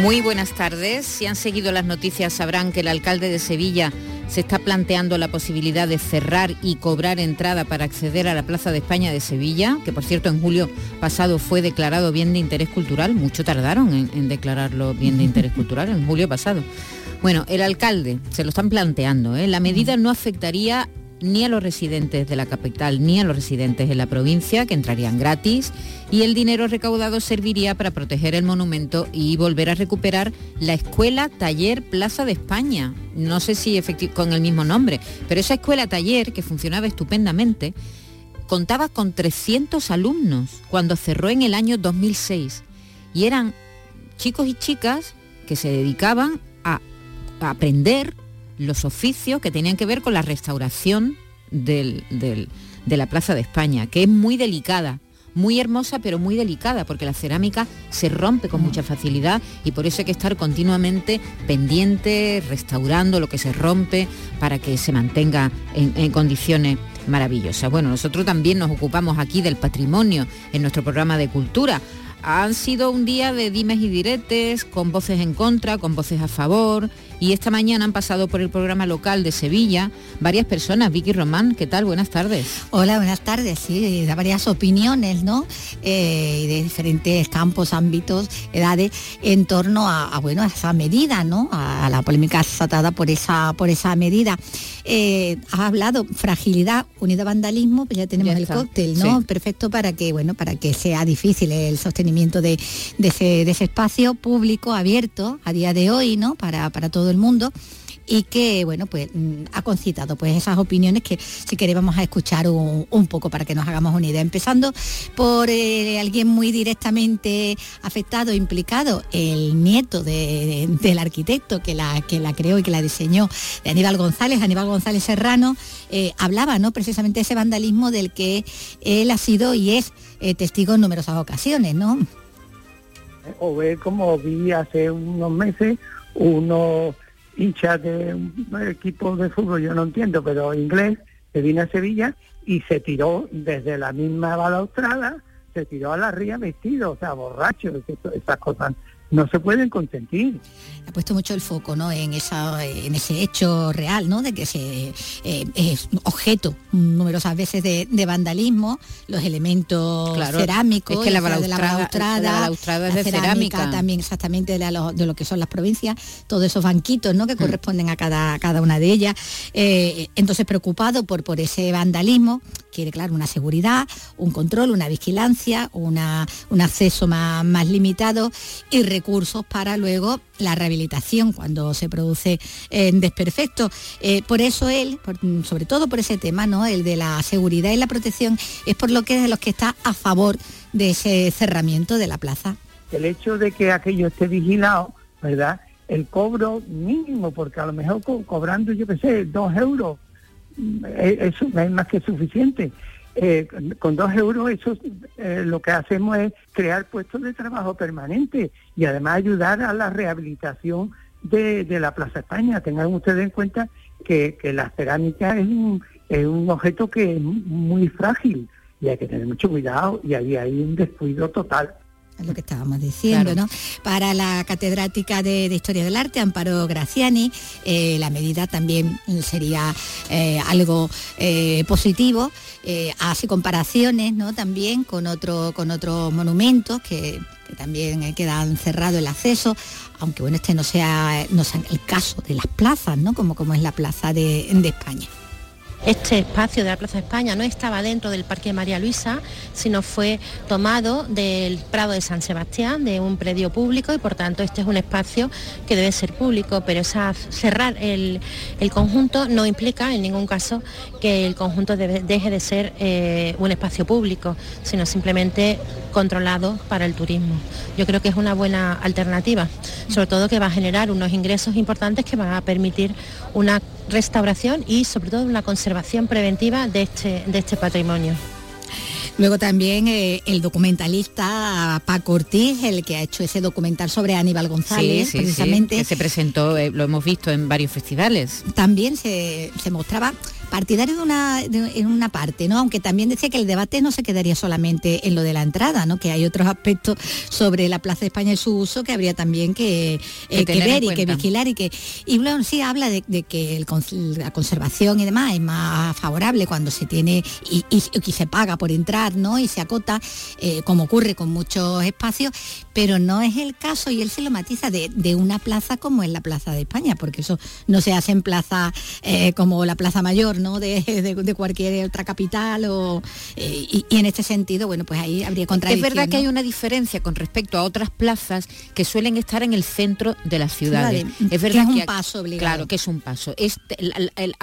Muy buenas tardes. Si han seguido las noticias sabrán que el alcalde de Sevilla se está planteando la posibilidad de cerrar y cobrar entrada para acceder a la Plaza de España de Sevilla, que por cierto en julio pasado fue declarado bien de interés cultural. Mucho tardaron en, declararlo bien de interés cultural, en julio pasado. Bueno, el alcalde se lo están planteando. ¿eh? La medida no afectaría ni a los residentes de la capital ni a los residentes de la provincia, que entrarían gratis, y el dinero recaudado serviría para proteger el monumento y volver a recuperar la escuela taller Plaza de España. No sé si con el mismo nombre, pero esa escuela taller, que funcionaba estupendamente, contaba con 300 alumnos cuando cerró en el año 2006. Y eran chicos y chicas que se dedicaban a aprender los oficios que tenían que ver con la restauración de la Plaza de España, que es muy delicada, muy hermosa pero muy delicada porque la cerámica se rompe con mucha facilidad y por eso hay que estar continuamente pendiente, restaurando lo que se rompe para que se mantenga en, en condiciones maravillosas. Bueno, nosotros también nos ocupamos aquí del patrimonio en nuestro programa de cultura han sido un día de dimes y diretes, con voces en contra, con voces a favor, y esta mañana han pasado por el programa local de Sevilla varias personas. Vicky Román, ¿qué tal? Buenas tardes. Hola, buenas tardes. Sí, da varias opiniones, ¿no? Eh, de diferentes campos, ámbitos, edades, en torno a, bueno, a esa medida, ¿no? A, la polémica desatada por esa, por esa medida. Eh, has hablado fragilidad unida a vandalismo, pues ya tenemos el cóctel, ¿no? Perfecto para que, bueno, para que sea difícil el sostenimiento de, ese, espacio público abierto a día de hoy, ¿no? Para, para el mundo y que bueno pues mm, ha concitado pues esas opiniones que si queréis vamos a escuchar un, poco para que nos hagamos una idea. Empezando por eh, alguien muy directamente afectado implicado el nieto del arquitecto que la que la creó y que la diseñó de Aníbal González Aníbal González Serrano eh, hablaba no precisamente de ese vandalismo del que él ha sido y es eh, testigo en numerosas ocasiones no o ver como vi hace unos meses unos hinchas de un equipo de fútbol, yo no entiendo, pero inglés, que vino a Sevilla y se tiró desde la misma balaustrada, se tiró a la ría vestido, o sea, borracho, esas cosas no se pueden consentir. Ha puesto mucho el foco ¿no? en, esa, en ese hecho real, ¿no? de que se, eh, es objeto numerosas veces de, vandalismo, los elementos cerámicos, es que la balaustrada, la, es de cerámica, también exactamente de, lo, que son las provincias, todos esos banquitos ¿no? que hmm. corresponden a cada, cada una de ellas. Eh, entonces preocupado por, por ese vandalismo, quiere, claro, una seguridad, un control, una vigilancia, una, un acceso más, más limitado y recursos para luego la rehabilitación cuando se produce en desperfecto. Eh, por eso él, sobre todo por ese tema, ¿no? el de la seguridad y la protección, es por lo que es de los que está a favor de ese cerramiento de la plaza. El hecho de que aquello esté vigilado, ¿verdad? El cobro mínimo, porque a lo mejor cobrando, yo qué sé, dos euros, mm, eso es más que suficiente. Eh, con dos euros eso eh, lo que hacemos es crear puestos de trabajo permanentes y además ayudar a la rehabilitación de, la Plaza España. Tengan ustedes en cuenta que, la cerámica es un, es un objeto que es muy frágil y hay que tener mucho cuidado y ahí hay un descuido total lo que estábamos diciendo, ¿no? Para la catedrática de, Historia del Arte, Amparo Graciani, eh, la medida también sería eh, algo eh, positivo. hace comparaciones, ¿no? También con, otro, con otros monumentos que, también quedan cerrado el acceso, aunque bueno, este no sea, no sea el caso de las plazas, ¿no? Como, como es la plaza de, de España. Este espacio de la Plaza España no estaba dentro del Parque María Luisa, sino fue tomado del Prado de San Sebastián, de un predio público, y por tanto este es un espacio que debe ser público, pero cerrar el, conjunto no implica en ningún caso que el conjunto deje de ser eh, un espacio público, sino simplemente controlado para el turismo. Yo creo que es una buena alternativa, sobre todo que va a generar unos ingresos importantes que van a permitir una restauración y sobre todo una conservación preventiva de este, de este patrimonio. Luego también eh, el documentalista Paco Ortiz, el que ha hecho ese documental sobre Aníbal González, precisamente. que se presentó, eh, lo hemos visto en varios festivales. También se, se mostraba partidario de una, en una parte, ¿no? Aunque también decía que el debate no se quedaría solamente en lo de la entrada, ¿no? Que hay otros aspectos sobre la Plaza de España y su uso que habría también que, eh, ver y que vigilar y que. Y bueno, sí habla de, que la conservación y demás es más favorable cuando se tiene y, se paga por entrar, ¿no? Y se acota, eh, como ocurre con muchos espacios, pero no es el caso, y él se lo matiza, de, una plaza como es la Plaza de España, porque eso no se hace en plaza eh, como la Plaza Mayor De, cualquier otra capital o, eh, y, en este sentido, bueno, pues ahí habría contradicción. Es verdad que hay una diferencia con respecto a otras plazas que suelen estar en el centro de las ciudades. Es verdad que es un paso obligado. Claro, que es un paso.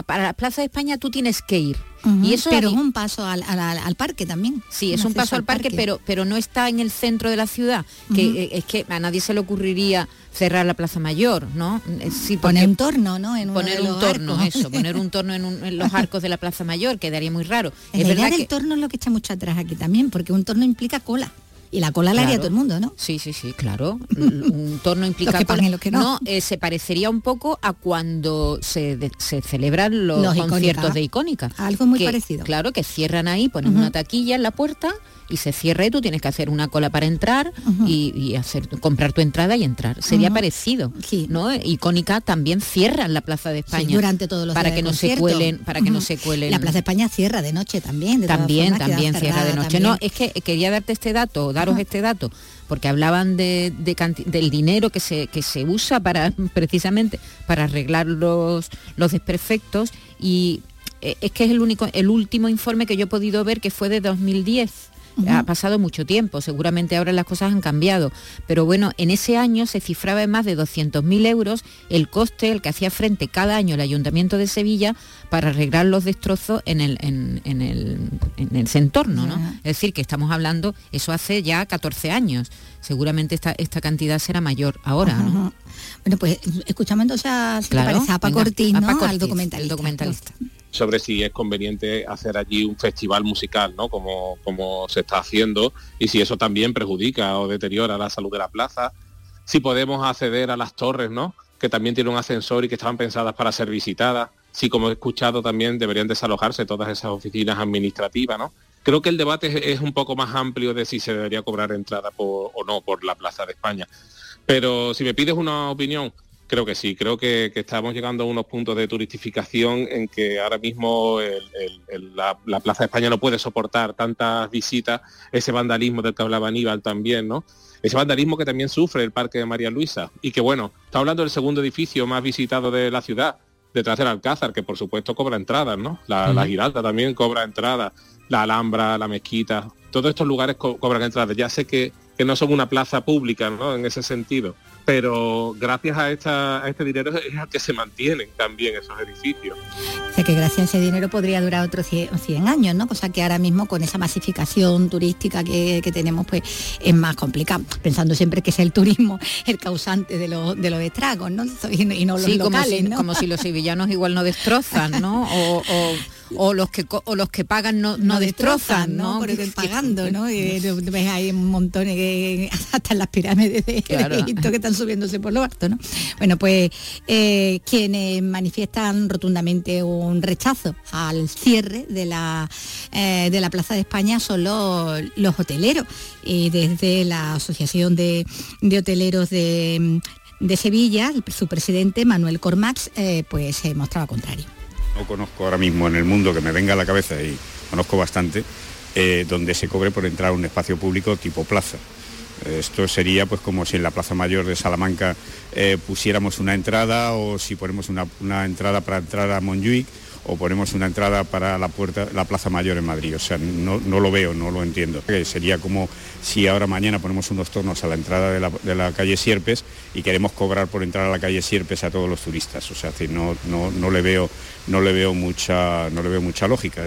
para la Plaza de España tú tienes que ir y eso pero es un paso al, parque también. Sí, es un paso al parque, pero pero no está en el centro de la ciudad, que eh, es que a nadie se le ocurriría cerrar la Plaza Mayor, ¿no? Eh, sí, poner un torno, ¿no? En poner un torno, eso, poner un torno en, los arcos de la Plaza Mayor, quedaría muy raro. Es verdad que el torno es lo que echa mucho atrás aquí también, porque un torno implica cola. Y la cola la haría todo el mundo, ¿no? Sí, sí, sí, claro. Un torno implica los que no. no eh, se parecería un poco a cuando se, celebran los, conciertos de icónica. Algo muy parecido. Claro, que cierran ahí, ponen una taquilla en la puerta y se cierra y tú tienes que hacer una cola para entrar y, hacer comprar tu entrada y entrar. Sería parecido, ¿no? Icónica también cierra la Plaza de España durante todos los para que no se cuelen, para que no se cuelen. La Plaza de España cierra de noche también. también, también cierra de noche. No, es que quería darte este dato, daros este dato porque hablaban de, del dinero que se, que se usa para precisamente para arreglar los, los desperfectos y eh, es que es el único el último informe que yo he podido ver que fue de 2010 ha pasado mucho tiempo, seguramente ahora las cosas han cambiado, pero bueno, en ese año se cifraba en más de 200.000 euros el coste el que hacía frente cada año el Ayuntamiento de Sevilla para arreglar los destrozos en el, en, el, en ese entorno, ¿no? Es decir, que estamos hablando, eso hace ya 14 años, seguramente esta, esta cantidad será mayor ahora, ¿no? Bueno, pues escuchamos entonces a, Paco Ortiz, ¿no? Al documentalista sobre si es conveniente hacer allí un festival musical, ¿no? Como, como se está haciendo, y si eso también perjudica o deteriora la salud de la plaza. Si podemos acceder a las torres, ¿no? Que también tienen un ascensor y que estaban pensadas para ser visitadas. Si, como he escuchado, también deberían desalojarse todas esas oficinas administrativas, ¿no? Creo que el debate es, un poco más amplio de si se debería cobrar entrada o no por la Plaza de España. Pero si me pides una opinión, Creo que sí, creo que, estamos llegando a unos puntos de turistificación en que ahora mismo la, Plaza de España no puede soportar tantas visitas, ese vandalismo del que hablaba Aníbal también, ¿no? Ese vandalismo que también sufre el Parque de María Luisa y que bueno, está hablando del segundo edificio más visitado de la ciudad, detrás del Alcázar, que por supuesto cobra entradas, ¿no? La, Giralda también cobra entradas, la Alhambra, la Mezquita, todos estos lugares cobran entradas. Ya sé que, que no son una plaza pública, ¿no? En ese sentido pero gracias a, esta, este dinero es al que se mantienen también esos edificios. O sea que gracias a ese dinero podría durar otros 100, años, ¿no? Cosa que ahora mismo con esa masificación turística que, tenemos, pues es más complicado. Pensando siempre que es el turismo el causante de, los, de los estragos, ¿no? Y, no los locales, como si, ¿no? como si los sevillanos igual no destrozan, ¿no? o o los que o los que pagan no, no, destrozan, ¿no? Porque pagando, ¿no? Y ves ahí un montón de, hasta las pirámides de, Egipto que están subiéndose por lo alto, ¿no? Bueno, pues eh, quienes manifiestan rotundamente un rechazo al cierre de la eh, de la Plaza de España son los, los hoteleros. Y desde la Asociación de, Hoteleros de, Sevilla, su presidente Manuel Cormax, eh, pues se mostraba contrario. No conozco ahora mismo en el mundo que me venga a la cabeza y conozco bastante, donde se cobre por entrar a un espacio público tipo plaza. Esto sería pues como si en la Plaza Mayor de Salamanca eh, pusiéramos una entrada o si ponemos una, entrada para entrar a Montjuic o ponemos una entrada para la puerta, la Plaza Mayor en Madrid. O sea, no, lo veo, no lo entiendo. sería como si ahora mañana ponemos unos tornos a la entrada de la, calle Sierpes y queremos cobrar por entrar a la calle Sierpes a todos los turistas. O sea, no, no, no le veo, no le veo mucha, no le veo mucha lógica.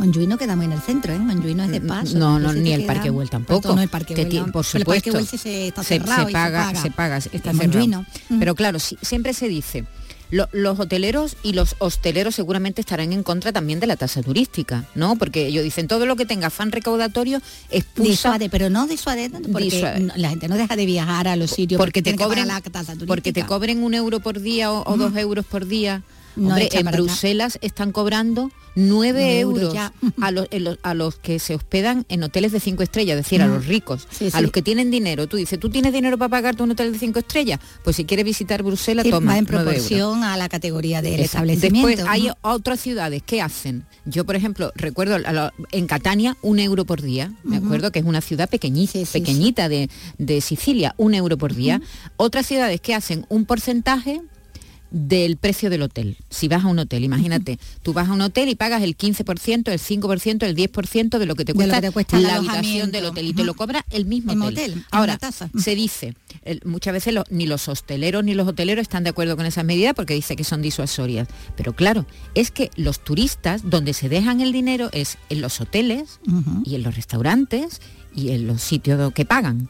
Montjuïc no queda muy en el centro, ¿eh? Montjuïc no es de paso. No, no, ni el Parque Güell tampoco. No, el Parque Güell, por supuesto. El Parque se, está cerrado se, paga, se paga, está cerrado. Pero claro, siempre se dice, los hoteleros y los hosteleros seguramente estarán en contra también de la tasa turística, ¿no? Porque ellos dicen todo lo que tenga afán recaudatorio expulsa... Disuade, pero no disuade porque la gente no deja de viajar a los sitios porque, te cobren la tasa turística. Porque te cobren un euro por día o, dos euros por día en Bruselas están cobrando 9 euros a los, a los, que se hospedan en hoteles de 5 estrellas, es decir, a los ricos, a los que tienen dinero. Tú dices, ¿tú tienes dinero para pagarte un hotel de 5 estrellas? Pues si quieres visitar Bruselas, toma. Va en proporción a la categoría del establecimiento. Después hay otras ciudades que hacen. Yo, por ejemplo, recuerdo en Catania un euro por día, me acuerdo que es una ciudad pequeñita, pequeñita de, Sicilia, un euro por día. Otras ciudades que hacen un porcentaje del precio del hotel. Si vas a un hotel, imagínate, tú vas a un hotel y pagas el 15%, el 5%, el 10% de lo que te cuesta, la habitación del hotel y te lo cobra el mismo hotel. Ahora, se dice, muchas veces ni los hosteleros ni los hoteleros están de acuerdo con esa medida porque dice que son disuasorias. Pero claro, es que los turistas donde se dejan el dinero es en los hoteles y en los restaurantes y en los sitios que pagan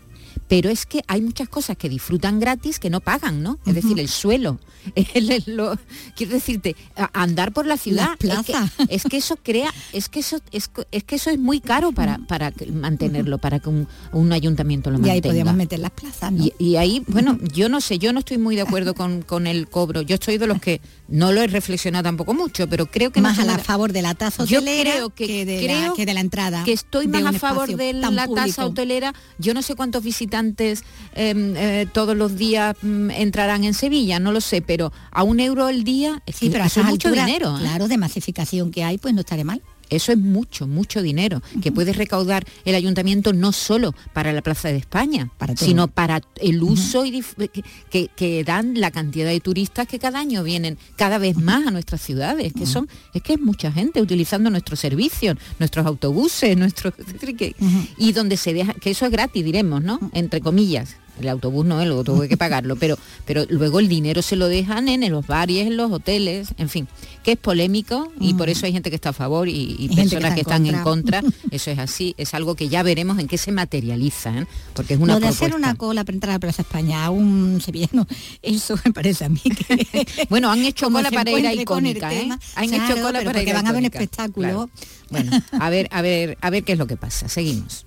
pero es que hay muchas cosas que disfrutan gratis que no pagan, ¿no? Es decir, el suelo, quiero decirte, andar por la ciudad, es, que, eso crea, es que eso es, que eso es muy caro para, para mantenerlo, para que un, ayuntamiento lo mantenga. Y ahí podríamos meter las plazas, ¿no? y, ahí, bueno, yo no sé, yo no estoy muy de acuerdo con, el cobro. Yo estoy de los que no lo he reflexionado tampoco mucho, pero creo que más a favor de la tasa hotelera yo creo que, de, la, que de la entrada. Que estoy más a favor de la tasa hotelera. Yo no sé cuántos visitantes antes em, eh, todos los días mm, entrarán en Sevilla, no lo sé, pero a un euro el día es sí, pero es mucho dinero. ¿eh? Claro, de masificación que hay, pues no estaré mal. Eso es mucho, mucho dinero que puede recaudar el ayuntamiento no solo para la Plaza de España, sino para el uso y que, dan la cantidad de turistas que cada año vienen cada vez más a nuestras ciudades, que son, es que es mucha gente utilizando nuestros servicios, nuestros autobuses, nuestros y donde se deja, que eso es gratis, diremos, ¿no? Entre comillas, el autobús no, autobús hay que pagarlo, pero, pero luego el dinero se lo dejan en, los bares, en los hoteles, en fin, que es polémico y por eso hay gente que está a favor y, personas que, están en contra. Eso es así, es algo que ya veremos en qué se materializa, ¿eh? porque es una Lo de hacer una cola para entrar a Plaza España a un sevillano, eso me parece a mí que... bueno, han hecho cola para ir a icónica, ¿eh? Han hecho cola para ir van a ver un espectáculo. Bueno, a ver, a ver, a ver qué es lo que pasa. Seguimos.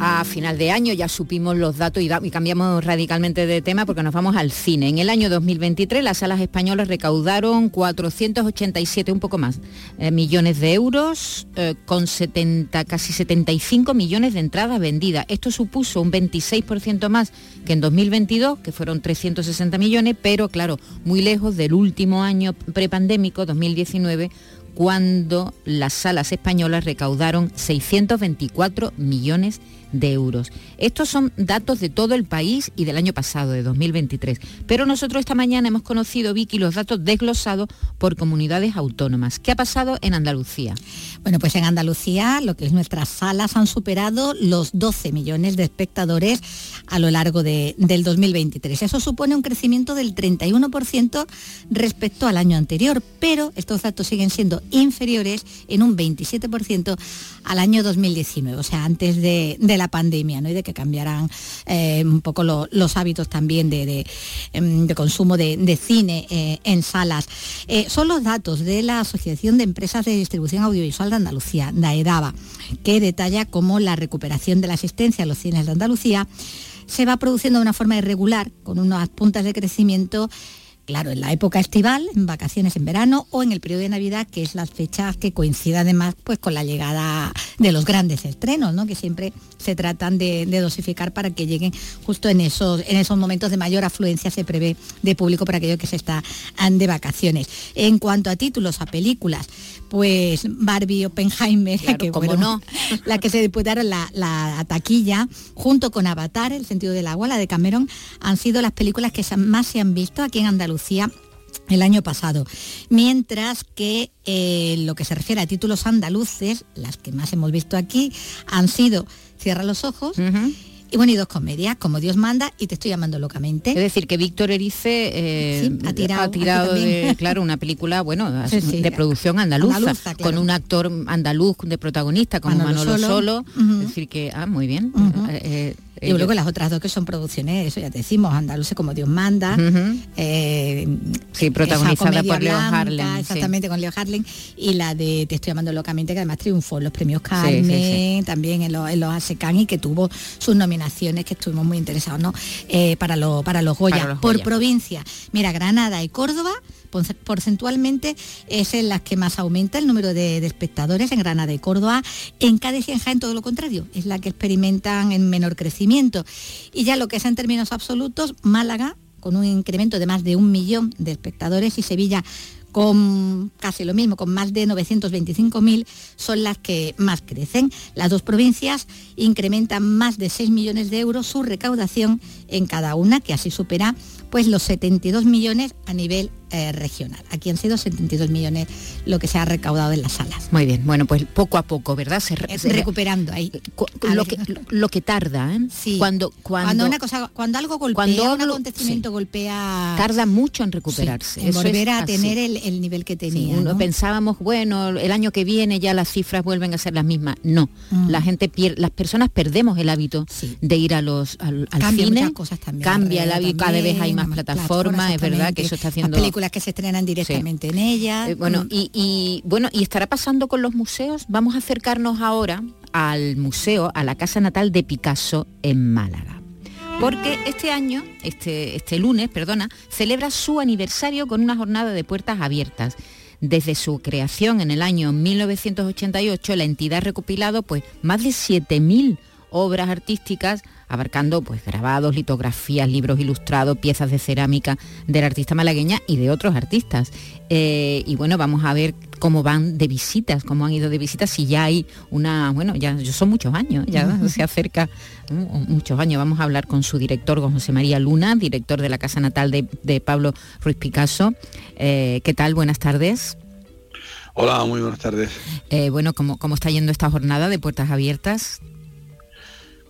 A final de año ya supimos los datos y, cambiamos radicalmente de tema porque nos vamos al cine. En el año 2023 las salas españolas recaudaron 487, un poco más, eh, millones de euros eh, con 70, casi 75 millones de entradas vendidas. Esto supuso un 26% más que en 2022, que fueron 360 millones, pero claro, muy lejos del último año prepandémico, 2019 cuando las salas españolas recaudaron 624 millones de euros. Estos son datos de todo el país y del año pasado, de 2023. Pero nosotros esta mañana hemos conocido, Vicky, los datos desglosados por comunidades autónomas. ¿Qué ha pasado en Andalucía? Bueno, pues en Andalucía, lo que es nuestras salas, han superado los 12 millones de espectadores a lo largo del 2023. Eso supone un crecimiento del 31% respecto al año anterior, pero estos datos siguen siendo inferiores en un 27% al año 2019, o sea, antes de, la pandemia, ¿no? y de que cambiaran eh, un poco los hábitos también de, em, consumo de, cine eh, en salas. Eh, son los datos de la Asociación de Empresas de Distribución Audiovisual de Andalucía, DAEDABA, que detalla cómo la recuperación de la asistencia a los cines de Andalucía se va produciendo de una forma irregular, con unas puntas de crecimiento claro, en la época estival, en vacaciones en verano o en el periodo de Navidad, que es las fechas que coinciden además pues con la llegada de los grandes estrenos, ¿no? que siempre se tratan de, dosificar para que lleguen justo en esos, en esos momentos de mayor afluencia se prevé de público para aquellos que se están de vacaciones. En cuanto a títulos, a películas, pues Barbie Oppenheimer, que como no. la que se disputaron la, la, taquilla, junto con Avatar, El sentido del agua, la de Cameron, han sido las películas que más se han visto aquí en Andalucía el año pasado. Mientras que eh, lo que se refiere a títulos andaluces, las que más hemos visto aquí, han sido Cierra los ojos. Y bueno, y dos comedias, como Dios manda y te estoy llamando locamente. Es decir, que Víctor Erice eh, ha tirado, de, claro, una película, bueno, de producción andaluza, con un actor andaluz de protagonista como Manolo, Solo. Es decir, que, ah, muy bien. Y luego las otras dos que son producciones, eso ya te decimos, andaluces como Dios manda. Eh, sí, protagonizada por Leo Harlem. Exactamente, con Leo Harlem. Y la de Te estoy llamando locamente, que además triunfó en los premios Carmen, también en los, en los ASECAN y que tuvo sus nominaciones que estuvimos muy interesados, ¿no? Eh, para, lo, para los Goya. por provincia. Mira, Granada y Córdoba porcentualmente es en las que más aumenta el número de, espectadores en Granada y Córdoba. En Cádiz y en todo lo contrario, es la que experimentan en menor crecimiento. Y ya lo que es en términos absolutos, Málaga con un incremento de más de un millón de espectadores y Sevilla con casi lo mismo, con más de 925.000, son las que más crecen. Las dos provincias incrementan más de 6 millones de euros su recaudación en cada una, que así supera pues los 72 millones a nivel eh, regional. Aquí han sido 72 millones lo que se ha recaudado en las salas. Muy bien, bueno, pues poco a poco, ¿verdad? Se, recuperando ahí. lo, que, lo, que, tarda, ¿eh? Sí. Cuando, cuando, una cosa, cuando algo golpea, cuando un acontecimiento golpea... Tarda mucho en recuperarse. en volver a tener el, nivel que tenía. Pensábamos, bueno, el año que viene ya las cifras vuelven a ser las mismas. No, mm. la gente pierde, las personas perdemos el hábito de ir a los al, cine. cosas también. Cambia el hábito, cada vez hay más plataformas, es verdad que eso está haciendo las que se estrenan directamente en ella. Eh, bueno, mm. y, bueno, y estará pasando con los museos. Vamos a acercarnos ahora al museo, a la casa natal de Picasso en Málaga. Porque este año, este, este lunes, perdona, celebra su aniversario con una jornada de puertas abiertas. Desde su creación en el año 1988, la entidad ha recopilado pues, más de 7.000 obras artísticas abarcando pues grabados, litografías, libros ilustrados, piezas de cerámica del artista malagueña y de otros artistas. Eh, y bueno, vamos a ver cómo van de visitas, cómo han ido de visitas, si ya hay una, bueno, ya son muchos años, ya se acerca muchos años. Vamos a hablar con su director, con José María Luna, director de la Casa Natal de, Pablo Ruiz Picasso. Eh, ¿Qué tal? Buenas tardes. Hola, muy buenas tardes. Eh, bueno, ¿cómo, ¿cómo está yendo esta jornada de puertas abiertas?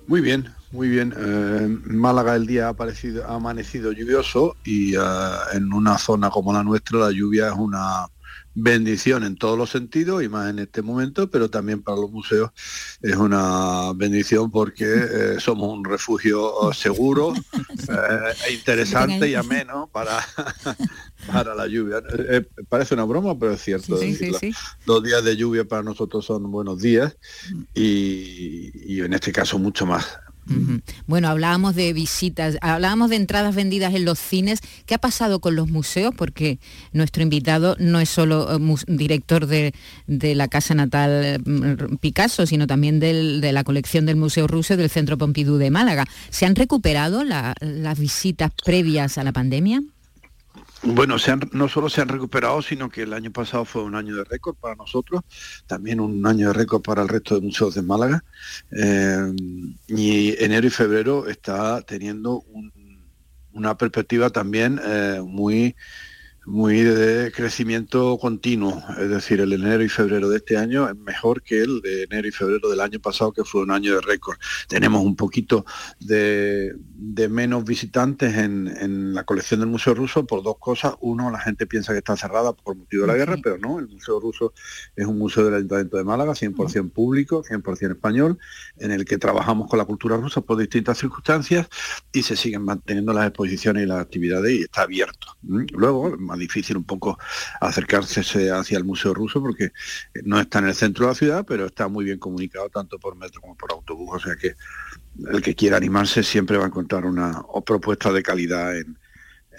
Muy bien, muy bien. Eh, Málaga el día ha, aparecido, ha amanecido lluvioso y eh, en una zona como la nuestra la lluvia es una bendición en todos los sentidos y más en este momento, pero también para los museos es una bendición porque eh, somos un refugio seguro, e interesante y ameno para, para la lluvia. parece una broma, pero es cierto. Dos días de lluvia para nosotros son buenos días y en este caso mucho más. Bueno, hablábamos de visitas, hablábamos de entradas vendidas en los cines. ¿Qué ha pasado con los museos? Porque nuestro invitado no es solo eh, director de, la Casa Natal mm, Picasso, sino también de la colección del Museo Ruso del Centro Pompidou de Málaga. ¿Se han recuperado las visitas previas a la pandemia? Bueno, no solo se han recuperado, sino que el año pasado fue un año de récord para nosotros, también un año de récord para el resto de museos de Málaga. Eh, y enero y febrero está teniendo una perspectiva también eh, muy muy de crecimiento continuo, es decir, el enero y febrero de este año es mejor que el de enero y febrero del año pasado, que fue un año de récord. Tenemos un poquito de, menos visitantes en, la colección del Museo Ruso por dos cosas. Uno, la gente piensa que está cerrada por motivo de la guerra, pero no, el Museo Ruso es un museo del Ayuntamiento de Málaga, 100% público, 100% español, en el que trabajamos con la cultura rusa por distintas circunstancias y se siguen manteniendo las exposiciones y las actividades y está abierto. Luego, difícil un poco acercarse hacia el Museo Ruso porque no está en el centro de la ciudad, pero está muy bien comunicado tanto por metro como por autobús, o sea que el que quiera animarse siempre va a encontrar una propuesta de calidad en,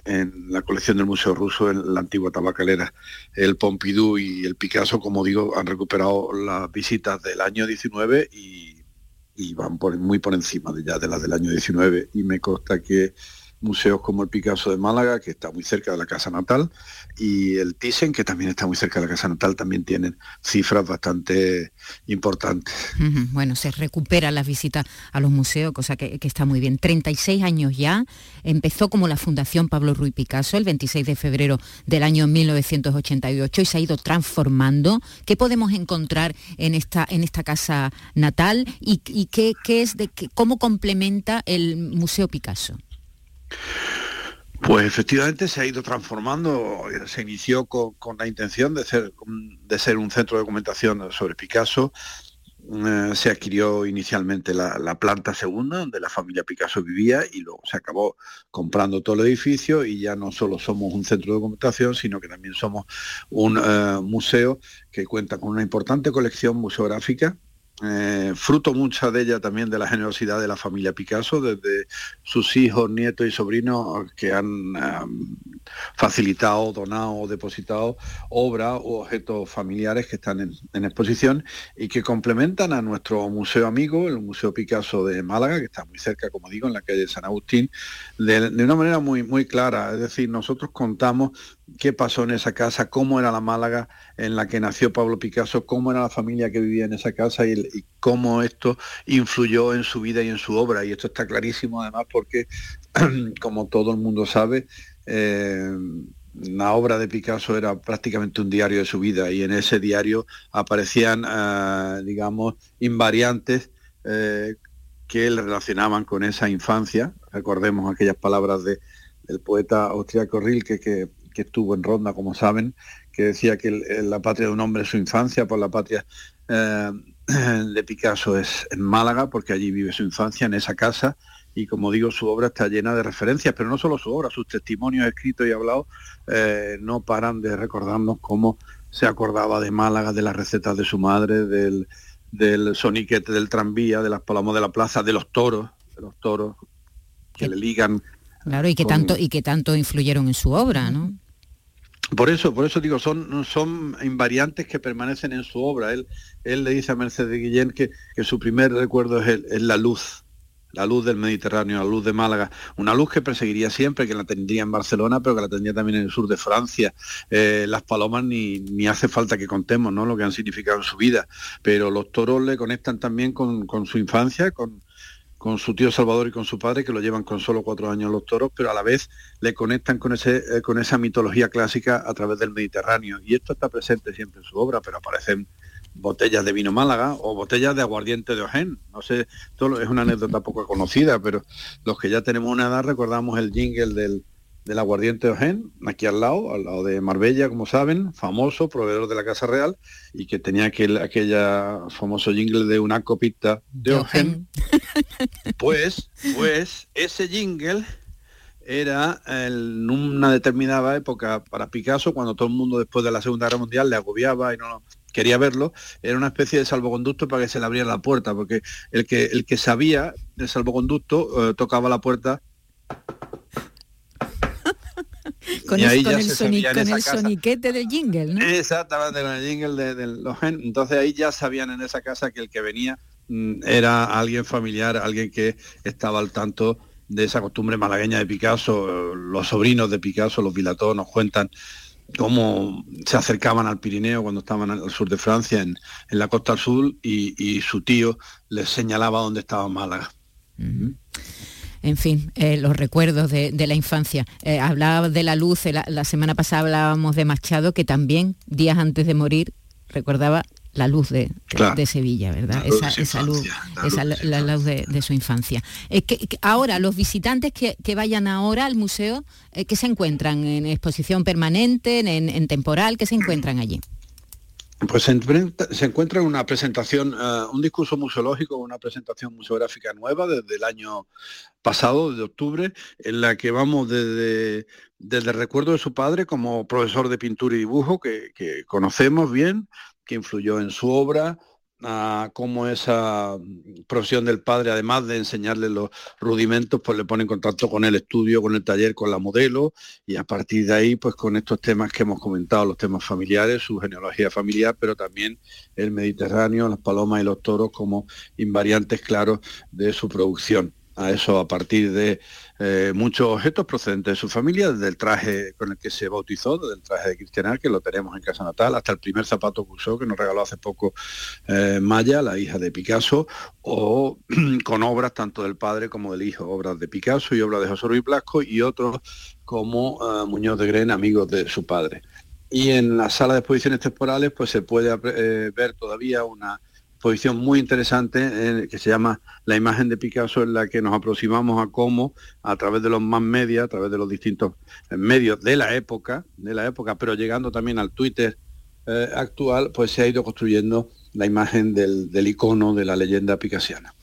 en la colección del Museo Ruso en la antigua tabacalera. El Pompidou y el Picasso, como digo, han recuperado las visitas del año 19 y, van por, muy por encima de ya de las del año 19 y me consta que museos como el Picasso de Málaga, que está muy cerca de la casa natal, y el Thyssen, que también está muy cerca de la casa natal, también tienen cifras bastante importantes. Bueno, se recuperan las visitas a los museos, cosa que, está muy bien. 36 años ya, empezó como la Fundación Pablo Ruy Picasso el 26 de febrero del año 1988 y se ha ido transformando. ¿Qué podemos encontrar en esta, en esta casa natal y, qué, es de, cómo complementa el Museo Picasso? Pues efectivamente se ha ido transformando, se inició con, la intención de ser, de ser un centro de documentación sobre Picasso, eh, se adquirió inicialmente la, planta segunda donde la familia Picasso vivía y luego se acabó comprando todo el edificio y ya no solo somos un centro de documentación, sino que también somos un eh, museo que cuenta con una importante colección museográfica eh, fruto mucha de ella también de la generosidad de la familia Picasso, desde sus hijos, nietos y sobrinos que han facilitado, donado, depositado obras u objetos familiares que están en, exposición y que complementan a nuestro museo amigo, el Museo Picasso de Málaga, que está muy cerca, como digo, en la calle San Agustín, de, de una manera muy, muy clara. Es decir, nosotros contamos qué pasó en esa casa, cómo era la Málaga en la que nació Pablo Picasso, cómo era la familia que vivía en esa casa y, cómo esto influyó en su vida y en su obra. Y esto está clarísimo además porque, como todo el mundo sabe, eh, la obra de Picasso era prácticamente un diario de su vida y en ese diario aparecían, eh, digamos, invariantes eh, que le relacionaban con esa infancia. Recordemos aquellas palabras de, del poeta austriaco Rilke que que estuvo en Ronda, como saben, que decía que la patria de un hombre es su infancia, por la patria eh, de Picasso es en Málaga, porque allí vive su infancia, en esa casa, y como digo, su obra está llena de referencias, pero no solo su obra, sus testimonios escritos y hablados eh, no paran de recordarnos cómo se acordaba de Málaga, de las recetas de su madre, del, del soniquete del tranvía, de las palamos de la plaza, de los toros, de los toros que le ligan Claro, y que tanto y que tanto influyeron en su obra, ¿no? Por eso, por eso digo, son, son invariantes que permanecen en su obra. Él, él le dice a Mercedes Guillén que, que su primer recuerdo es, es, la luz, la luz del Mediterráneo, la luz de Málaga, una luz que perseguiría siempre, que la tendría en Barcelona, pero que la tendría también en el sur de Francia. Eh, las palomas ni, ni, hace falta que contemos ¿no? lo que han significado en su vida, pero los toros le conectan también con, con su infancia, con, con su tío Salvador y con su padre, que lo llevan con solo cuatro años los toros, pero a la vez le conectan con, ese, eh, con esa mitología clásica a través del Mediterráneo. Y esto está presente siempre en su obra, pero aparecen botellas de vino Málaga o botellas de aguardiente de Ojén. No sé, todo es una anécdota poco conocida, pero los que ya tenemos una edad recordamos el jingle del, del aguardiente de Ojén, aquí al lado, al lado de Marbella, como saben, famoso, proveedor de la Casa Real, y que tenía aquel aquella famoso jingle de una copita de Ojén. Pues, pues, ese jingle era en una determinada época para Picasso, cuando todo el mundo después de la Segunda Guerra Mundial le agobiaba y no quería verlo, era una especie de salvoconducto para que se le abriera la puerta, porque el que, el que sabía de salvoconducto eh, tocaba la puerta con, el, soniquete del jingle, ¿no? Exactamente, con el jingle de, los Entonces ahí ya sabían en esa casa que el que venía mm, era alguien familiar, alguien que estaba al tanto de esa costumbre malagueña de Picasso. Los sobrinos de Picasso, los Vilató, nos cuentan cómo se acercaban al Pirineo cuando estaban al sur de Francia, en, la costa al sur, y, su tío les señalaba dónde estaba Málaga en fin, eh, los recuerdos de, la infancia. Eh, hablaba de la luz, la, la, semana pasada hablábamos de Machado, que también días antes de morir recordaba la luz de, Sevilla, ¿verdad? esa, luz, la, luz de, su infancia. Eh, que, ahora, los visitantes que, vayan ahora al museo, ¿qué se encuentran? ¿En exposición permanente, en, en temporal? ¿Qué se encuentran allí? Pues se, encuentra una presentación, eh, un discurso museológico, una presentación museográfica nueva desde el año pasado, de octubre, en la que vamos desde, desde el recuerdo de su padre como profesor de pintura y dibujo, que, conocemos bien, que influyó en su obra, a cómo esa profesión del padre, además de enseñarle los rudimentos, pues le pone en contacto con el estudio, con el taller, con la modelo y a partir de ahí, pues con estos temas que hemos comentado, los temas familiares, su genealogía familiar, pero también el Mediterráneo, las palomas y los toros como invariantes claros de su producción. A eso a partir de eh, muchos objetos procedentes de su familia, desde el traje con el que se bautizó, desde el traje de cristianal, que lo tenemos en casa natal, hasta el primer zapato que usó, que nos regaló hace poco eh, Maya, la hija de Picasso, o con obras tanto del padre como del hijo, obras de Picasso y obras de José Ruiz Blasco y otros como eh, Muñoz de Gren, amigos de su padre. Y en la sala de exposiciones temporales pues se puede ver todavía una exposición muy interesante eh, que se llama La imagen de Picasso, en la que nos aproximamos a cómo, a través de los más media, a través de los distintos eh, medios de la época, de la época, pero llegando también al Twitter eh, actual, pues se ha ido construyendo la imagen del, del, icono de la leyenda picasiana.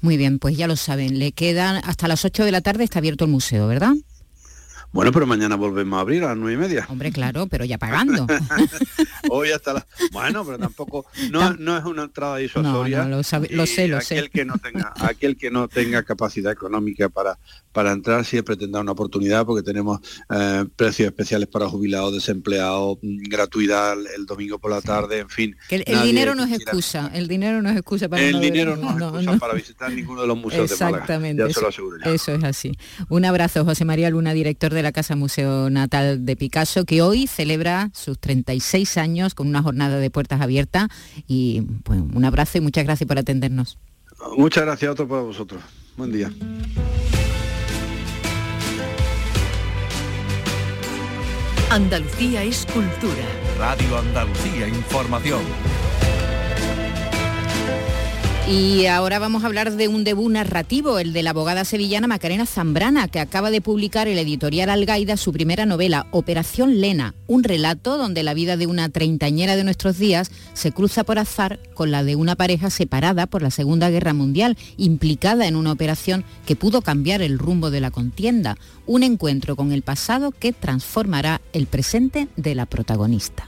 Muy bien, pues ya lo saben, le quedan hasta las 8 de la tarde, está abierto el museo, ¿verdad? Bueno, pero mañana volvemos a abrir a las nueve y media. Hombre, claro, pero ya pagando. Hoy hasta las... Bueno, pero tampoco... No, no es una entrada disuasoria. No, lo, lo, sé, lo aquel Que no tenga, aquel que no tenga capacidad económica para, para entrar siempre tendrá una oportunidad porque tenemos eh, precios especiales para jubilados, desempleados, mm, gratuidad el, domingo por la tarde, en fin. el, dinero no es excusa, el dinero no es excusa para... El dinero no, es excusa para visitar ninguno de los museos Exactamente, de Málaga. Ya se lo aseguro ya. Eso es así. Un abrazo, José María Luna, director de de la Casa Museo Natal de Picasso, que hoy celebra sus 36 años con una jornada de puertas abiertas. Y pues, un abrazo y muchas gracias por atendernos. Muchas gracias a otro para vosotros. Buen día. Andalucía es cultura. Radio Andalucía Información. Y ahora vamos a hablar de un debut narrativo, el de la abogada sevillana Macarena Zambrana, que acaba de publicar el editorial Algaida su primera novela, Operación Lena, un relato donde la vida de una treintañera de nuestros días se cruza por azar con la de una pareja separada por la Segunda Guerra Mundial, implicada en una operación que pudo cambiar el rumbo de la contienda, un encuentro con el pasado que transformará el presente de la protagonista.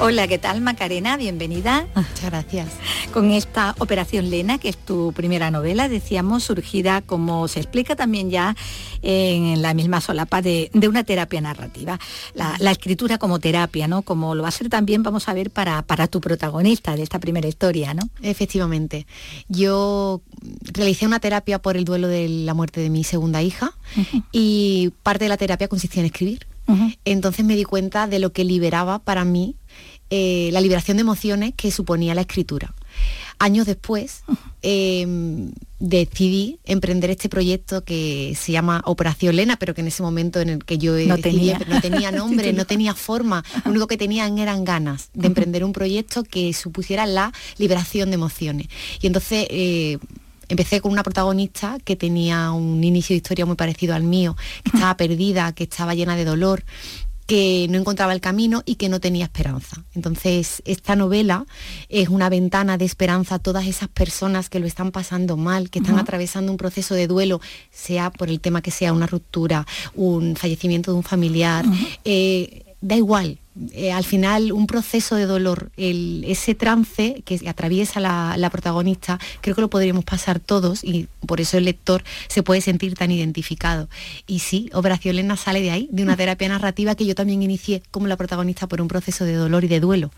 Hola, ¿qué tal Macarena? Bienvenida. Muchas gracias. Con esta Operación Lena, que es tu primera novela, decíamos, surgida, como se explica también ya en la misma solapa, de, una terapia narrativa. La, escritura como terapia, ¿no? Como lo va a ser también, vamos a ver, para, para tu protagonista de esta primera historia, ¿no? Efectivamente. Yo realicé una terapia por el duelo de la muerte de mi segunda hija y parte de la terapia consistía en escribir. Entonces me di cuenta de lo que liberaba para mí eh, la liberación de emociones que suponía la escritura. Años después em, decidí emprender este proyecto que se llama Operación Lena, pero que en ese momento en el que yo no, tenía. no tenía nombre, no tenía forma, lo único que tenían eran ganas de emprender un proyecto que supusiera la liberación de emociones. Y entonces eh, empecé con una protagonista que tenía un inicio de historia muy parecido al mío, que estaba perdida, que estaba llena de dolor, que no encontraba el camino y que no tenía esperanza. Entonces, esta novela es una ventana de esperanza a todas esas personas que lo están pasando mal, que están atravesando un proceso de duelo, sea por el tema que sea una ruptura, un fallecimiento de un familiar. Eh, da igual, eh, al final un proceso de dolor, ese trance que atraviesa la, protagonista, creo que lo podríamos pasar todos y por eso el lector se puede sentir tan identificado. Y sí, Operación Lena sale de ahí, de una terapia narrativa que yo también inicié como la protagonista por un proceso de dolor y de duelo.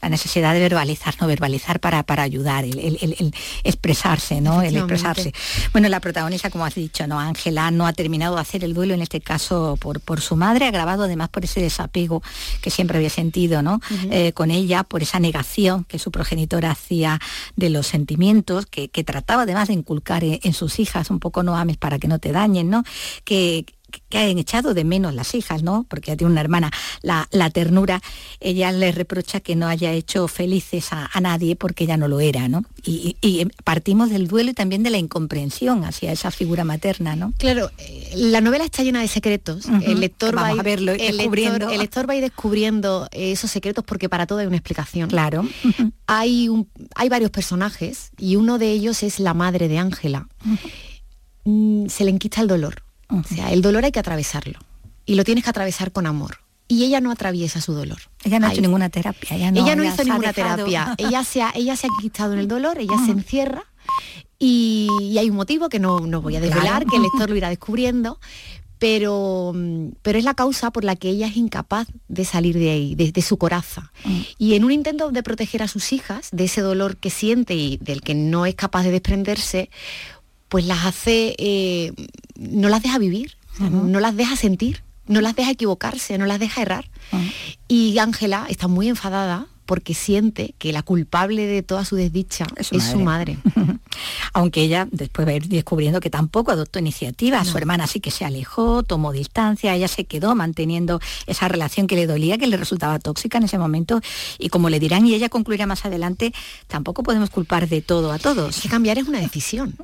La necesidad de verbalizar, no verbalizar para, para ayudar, el, expresarse, ¿no? El expresarse. Bueno, la protagonista, como has dicho, ¿no? Ángela no ha terminado de hacer el duelo, en este caso por, por su madre, agravado además por ese desapego que siempre había sentido ¿no? Eh, con ella, por esa negación que su progenitora hacía de los sentimientos, que, trataba además de inculcar en, en, sus hijas, un poco no ames para que no te dañen, ¿no? Que, que han echado de menos las hijas, ¿no? Porque ya tiene una hermana, la, ternura, ella le reprocha que no haya hecho felices a, nadie porque ella no lo era, ¿no? Y, partimos del duelo y también de la incomprensión hacia esa figura materna, ¿no? Claro, eh, la novela está llena de secretos. El lector va a, verlo, el descubriendo. el lector va a ir descubriendo esos secretos porque para todo hay una explicación. Claro. hay, un, hay varios personajes y uno de ellos es la madre de Ángela. Mm, se le enquista el dolor o sea, el dolor hay que atravesarlo y lo tienes que atravesar con amor. y ella no atraviesa su dolor. Ella no ha hecho ninguna terapia. Ella no, ella no hizo ninguna terapia. Ella se, ha, ella se ha quitado en el dolor, ella se encierra y, hay un motivo que no, no voy a desvelar, que el lector lo irá descubriendo, pero, pero es la causa por la que ella es incapaz de salir de ahí, de, su coraza. Mm. Y en un intento de proteger a sus hijas de ese dolor que siente y del que no es capaz de desprenderse, pues las hace, eh, no las deja vivir, no las deja sentir no las deja equivocarse, no las deja errar. Y Ángela está muy enfadada porque siente que la culpable de toda su desdicha es su madre. Aunque ella después va a ir descubriendo que tampoco adoptó iniciativa, su hermana sí que se alejó, tomó distancia, ella se quedó manteniendo esa relación que le dolía, que le resultaba tóxica en ese momento, y como le dirán y ella concluirá más adelante, tampoco podemos culpar de todo a todos. que cambiar es una decisión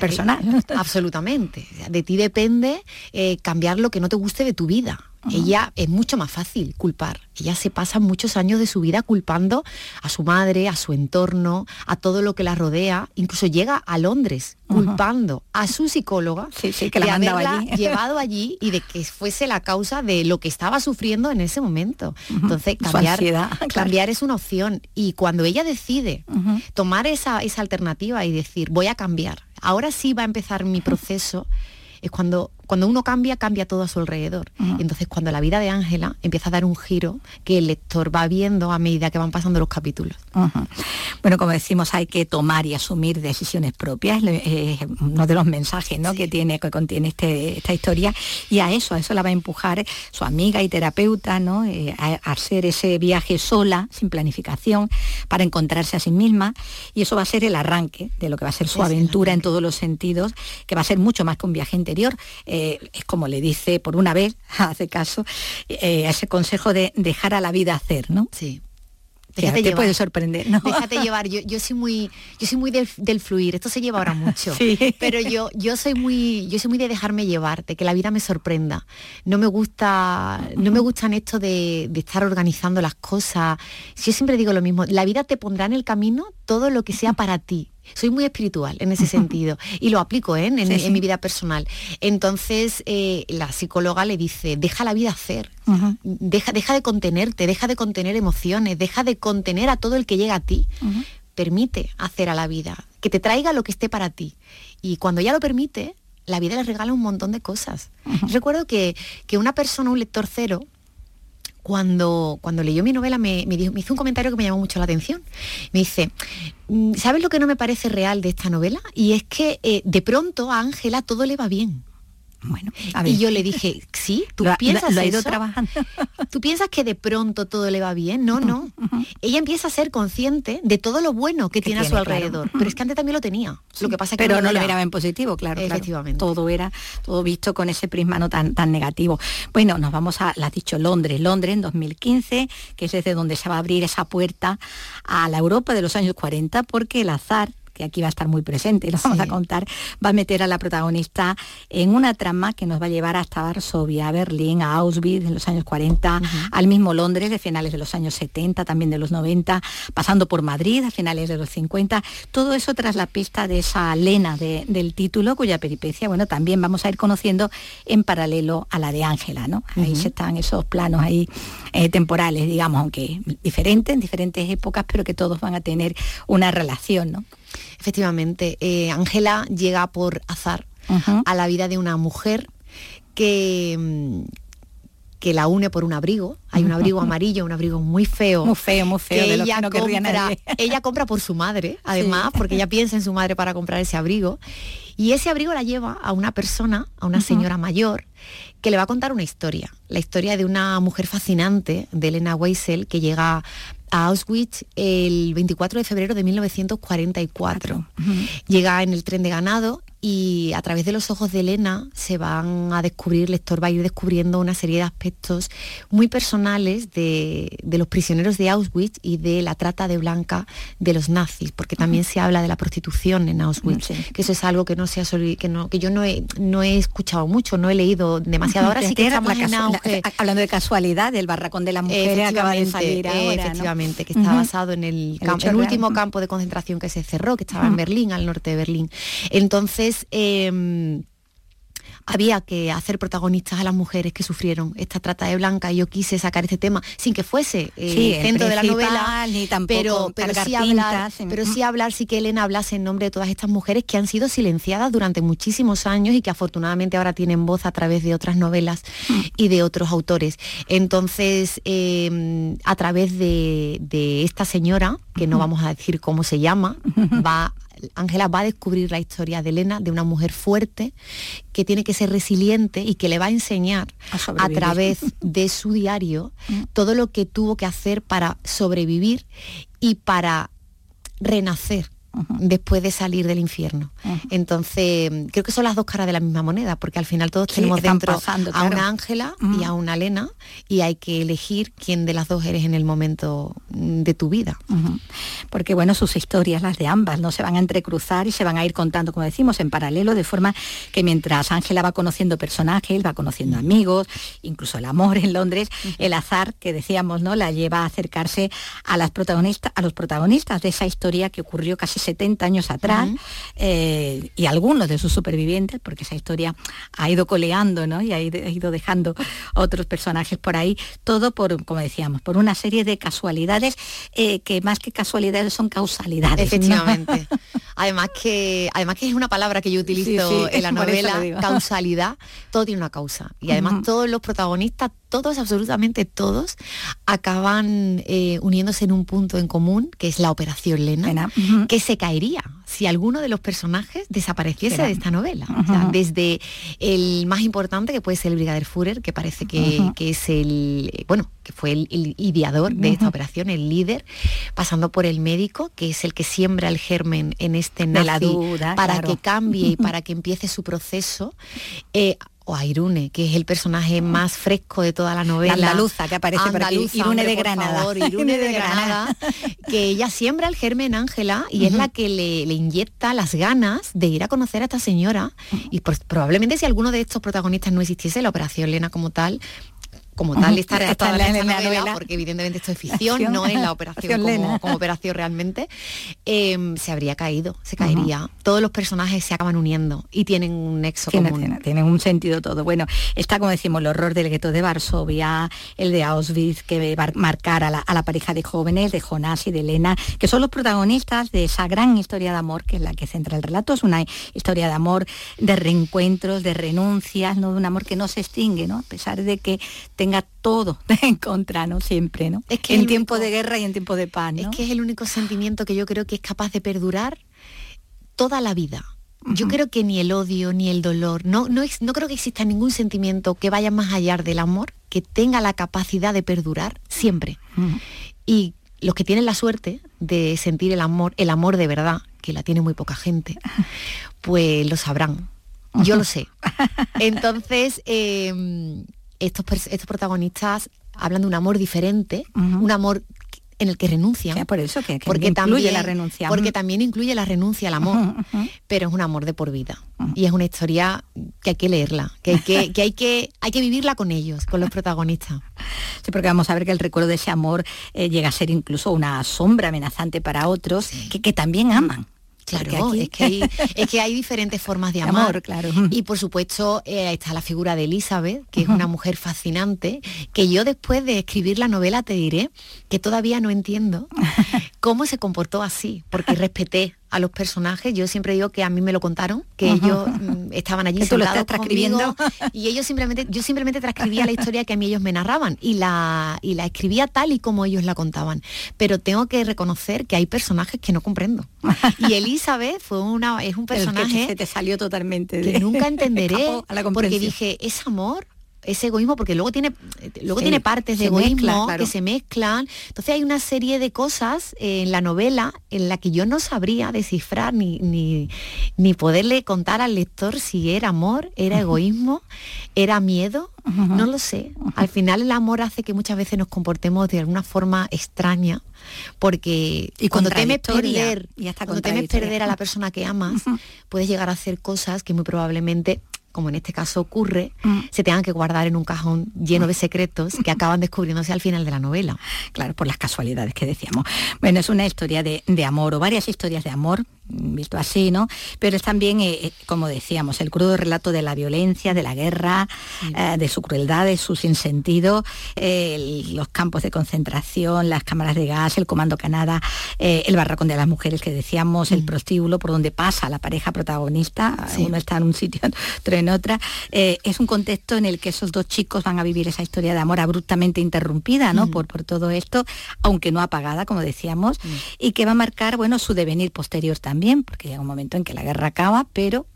personal. absolutamente. de ti depende eh, cambiar lo que no te guste de tu vida ella es mucho más fácil culpar. Ella se pasa muchos años de su vida culpando a su madre, a su entorno, a todo lo que la rodea. Incluso llega a Londres culpando a su psicóloga que la de haberla allí. llevado allí y de que fuese la causa de lo que estaba sufriendo en ese momento. Entonces, cambiar, cambiar es una opción. Y cuando ella decide tomar esa, esa alternativa y decir, voy a cambiar, ahora sí va a empezar mi proceso, es cuando cuando uno cambia, cambia todo a su alrededor. entonces cuando la vida de Ángela empieza a dar un giro que el lector va viendo a medida que van pasando los capítulos. Bueno, como decimos, hay que tomar y asumir decisiones propias, es uno de los mensajes ¿no? que tiene, que contiene este, esta historia, y a eso, a eso la va a empujar su amiga y terapeuta, ¿no? Eh, a, hacer ese viaje sola, sin planificación, para encontrarse a sí misma, y eso va a ser el arranque de lo que va a ser su aventura en todos los sentidos, que va a ser mucho más que un viaje interior. Eh, es como le dice por una vez, hace caso, eh, a ese consejo de dejar a la vida hacer, ¿no? Sí. Déjate te puede sorprender, ¿no? Déjate llevar. Yo, yo soy muy, yo soy muy del, fluir. Esto se lleva ahora mucho. Pero yo, yo soy muy, yo soy muy de dejarme llevarte, que la vida me sorprenda. No me gusta, no me gustan esto de, de estar organizando las cosas. Yo siempre digo lo mismo. La vida te pondrá en el camino todo lo que sea para ti soy muy espiritual en ese sentido y lo aplico ¿eh? en, mi vida personal. Entonces eh, la psicóloga le dice, deja la vida hacer, deja, deja de contenerte, deja de contener emociones, deja de contener a todo el que llega a ti. Permite hacer a la vida, que te traiga lo que esté para ti. Y cuando ya lo permite, la vida le regala un montón de cosas. Recuerdo que, que una persona, un lector cero, cuando, cuando leyó mi novela me, me, hizo un comentario que me llamó mucho la atención. Me dice, mm, ¿sabes lo que no me parece real de esta novela? Y es que eh, de pronto a Ángela todo le va bien. Bueno, Y yo le dije, sí, tú piensas lo, ha ido trabajando. ¿Tú piensas que de pronto todo le va bien? No, no. Ella empieza a ser consciente de todo lo bueno que, tiene, a su alrededor. Pero es que antes también lo tenía. Lo que pasa que pero no, lo miraba en positivo, claro. Efectivamente. Todo era todo visto con ese prisma no tan, tan negativo. Bueno, nos vamos a, lo has dicho, Londres. Londres en 2015, que es desde donde se va a abrir esa puerta a la Europa de los años 40, porque el azar que aquí va a estar muy presente y lo vamos a contar, va a meter a la protagonista en una trama que nos va a llevar hasta Varsovia, a Berlín, a Auschwitz en los años 40, al mismo Londres de finales de los años 70, también de los 90, pasando por Madrid a finales de los 50, todo eso tras la pista de esa lena del título, cuya peripecia, bueno, también vamos a ir conociendo en paralelo a la de Ángela, ¿no? Ahí se están esos planos ahí eh, temporales, digamos, aunque diferentes, en diferentes épocas, pero que todos van a tener una relación, ¿no? Efectivamente, eh, Ángela llega por azar a la vida de una mujer que, mm, que la une por un abrigo. Hay un abrigo amarillo, un abrigo muy feo. Muy feo, muy feo. Que ella, compra, ella compra por su madre, además, porque ella piensa en su madre para comprar ese abrigo. Y ese abrigo la lleva a una persona, a una señora mayor, que le va a contar una historia. La historia de una mujer fascinante, de Elena Weissel, que llega a Auschwitz el 24 de febrero de 1944. Llega en el tren de ganado y a través de los ojos de Elena se van a descubrir, el lector va a ir descubriendo una serie de aspectos muy personales de, los prisioneros de Auschwitz y de la trata de blanca de los nazis, porque también se habla de la prostitución en Auschwitz, que eso es algo que no se ha que no, que yo no he, no he escuchado mucho, no he leído demasiado. Ahora sí que estamos en hablando de casualidad, el barracón de la mujer acaba de salir ahora, Efectivamente, que está basado en el, el último campo de concentración que se cerró, que estaba en Berlín, al norte de Berlín. Entonces, Em, había que hacer protagonistas a las mujeres que sufrieron esta trata de blanca y yo quise sacar este tema sin que fuese eh, el centro de la novela, ni tampoco pero, pero sí hablar, pero sí hablar, sí que Elena hablase en nombre de todas estas mujeres que han sido silenciadas durante muchísimos años y que afortunadamente ahora tienen voz a través de otras novelas mm. y de otros autores. Entonces, em, a través de, esta señora, que no vamos a decir cómo se llama, va Ángela va a descubrir la historia de Elena, de una mujer fuerte, que tiene que ser resiliente y que le va a enseñar a, través de su diario mm. todo lo que tuvo que hacer para sobrevivir y para renacer después de salir del infierno. Entonces, creo que son las dos caras de la misma moneda, porque al final todos tenemos dentro a una Ángela y a una Elena, y hay que elegir quién de las dos eres en el momento de tu vida. Porque bueno, sus historias, las de ambas, no se van a entrecruzar y se van a ir contando, como decimos, en paralelo, de forma que mientras Ángela va conociendo personajes, va conociendo amigos, incluso el amor en Londres, el azar que decíamos, ¿no? La lleva a acercarse a las protagonistas, a los protagonistas de esa historia que ocurrió casi 70 años atrás, eh, y algunos de sus supervivientes, porque esa historia ha ido coleando ¿no? y ha ido, dejando otros personajes por ahí, todo por, como decíamos, por una serie de casualidades eh, que más que casualidades son causalidades. Efectivamente. además, que, además que es una palabra que yo utilizo en la novela, causalidad, todo tiene una causa. Y además todos los protagonistas todos, absolutamente todos, acaban eh, uniéndose en un punto en común, que es la operación Lena, que se caería si alguno de los personajes desapareciese de esta novela. desde el más importante, que puede ser el Brigadier Führer, que parece que, es el, bueno, que fue el, ideador de esta operación, el líder, pasando por el médico, que es el que siembra el germen en este nazi para que cambie y para que empiece su proceso. Eh, o a Irune, que es el personaje más fresco de toda la novela. La andaluza que aparece por aquí. Irune de Granada. Irune de Granada, que ella siembra el germen Ángela y es la que le, inyecta las ganas de ir a conocer a esta señora. Y probablemente si alguno de estos protagonistas no existiese, la operación Lena como tal, como tal estar en la, novela, porque evidentemente esto es ficción, no es la operación como, operación realmente, em, se habría caído, se caería. Todos los personajes se acaban uniendo y tienen un nexo común. Tienen, un sentido todo. Bueno, está como decimos el horror del gueto de Varsovia, el de Auschwitz, que va a marcar a la, pareja de jóvenes, de Jonás y de Elena, que son los protagonistas de esa gran historia de amor que es la que centra el relato. Es una historia de amor, de reencuentros, de renuncias, ¿no? de un amor que no se extingue, ¿no? a pesar de que tenga todo en contra, ¿no? Siempre, ¿no? Es que en tiempo de guerra y en tiempo de paz, Es que es el único sentimiento que yo creo que es capaz de perdurar toda la vida. Yo creo que ni el odio ni el dolor, no, no, no creo que exista ningún sentimiento que vaya más allá del amor, que tenga la capacidad de perdurar siempre. Y los que tienen la suerte de sentir el amor, el amor de verdad, que la tiene muy poca gente, pues lo sabrán. Yo lo sé. Entonces, em, estos, estos protagonistas hablan de un amor diferente, un amor en el que renuncian. por eso que, porque incluye también, la renuncia. Porque también incluye la renuncia al amor, pero es un amor de por vida. Y es una historia que hay que leerla, que hay que, hay que, hay que vivirla con ellos, con los protagonistas. Sí, porque vamos a ver que el recuerdo de ese amor eh, llega a ser incluso una sombra amenazante para otros que, que también aman. Claro, es, que hay, es que hay diferentes formas de amor. claro. Y por supuesto eh, está la figura de Elizabeth, que es una mujer fascinante, que yo después de escribir la novela te diré que todavía no entiendo cómo se comportó así, porque respeté a los personajes. Yo siempre digo que a mí me lo contaron, que ellos mm, estaban allí sentados transcribiendo y ellos simplemente, yo simplemente transcribía la historia que a mí ellos me narraban y la, y la escribía tal y como ellos la contaban. Pero tengo que reconocer que hay personajes que no comprendo. Y Elizabeth fue una, es un personaje que se te salió totalmente que nunca entenderé porque dije, es amor ese egoísmo, porque luego tiene, luego tiene partes de egoísmo que se mezclan. Entonces hay una serie de cosas en la novela en la que yo no sabría descifrar ni, ni, poderle contar al lector si era amor, era egoísmo, era miedo, no lo sé. Al final el amor hace que muchas veces nos comportemos de alguna forma extraña porque y cuando temes perder y hasta cuando temes perder a la persona que amas puedes llegar a hacer cosas que muy probablemente como en este caso ocurre, mm. se tengan que guardar en un cajón lleno de secretos que acaban descubriéndose al final de la novela. Claro, por las casualidades que decíamos. Bueno, es una historia de, amor o varias historias de amor visto así, ¿no? Pero es también, eh, eh, como decíamos, el crudo relato de la violencia, de la guerra, eh, de su crueldad, de su sinsentido, los campos de concentración, las cámaras de gas, el comando Canadá, el barracón de las mujeres que decíamos, el mm. prostíbulo por donde pasa la pareja protagonista, uno está en un sitio, otro en otra. es un contexto en el que esos dos chicos van a vivir esa historia de amor abruptamente interrumpida, ¿no? Mm. Por, por todo esto, aunque no apagada, como decíamos, mm. y que va a marcar, bueno, su devenir posterior también porque llega un momento en que la guerra acaba, pero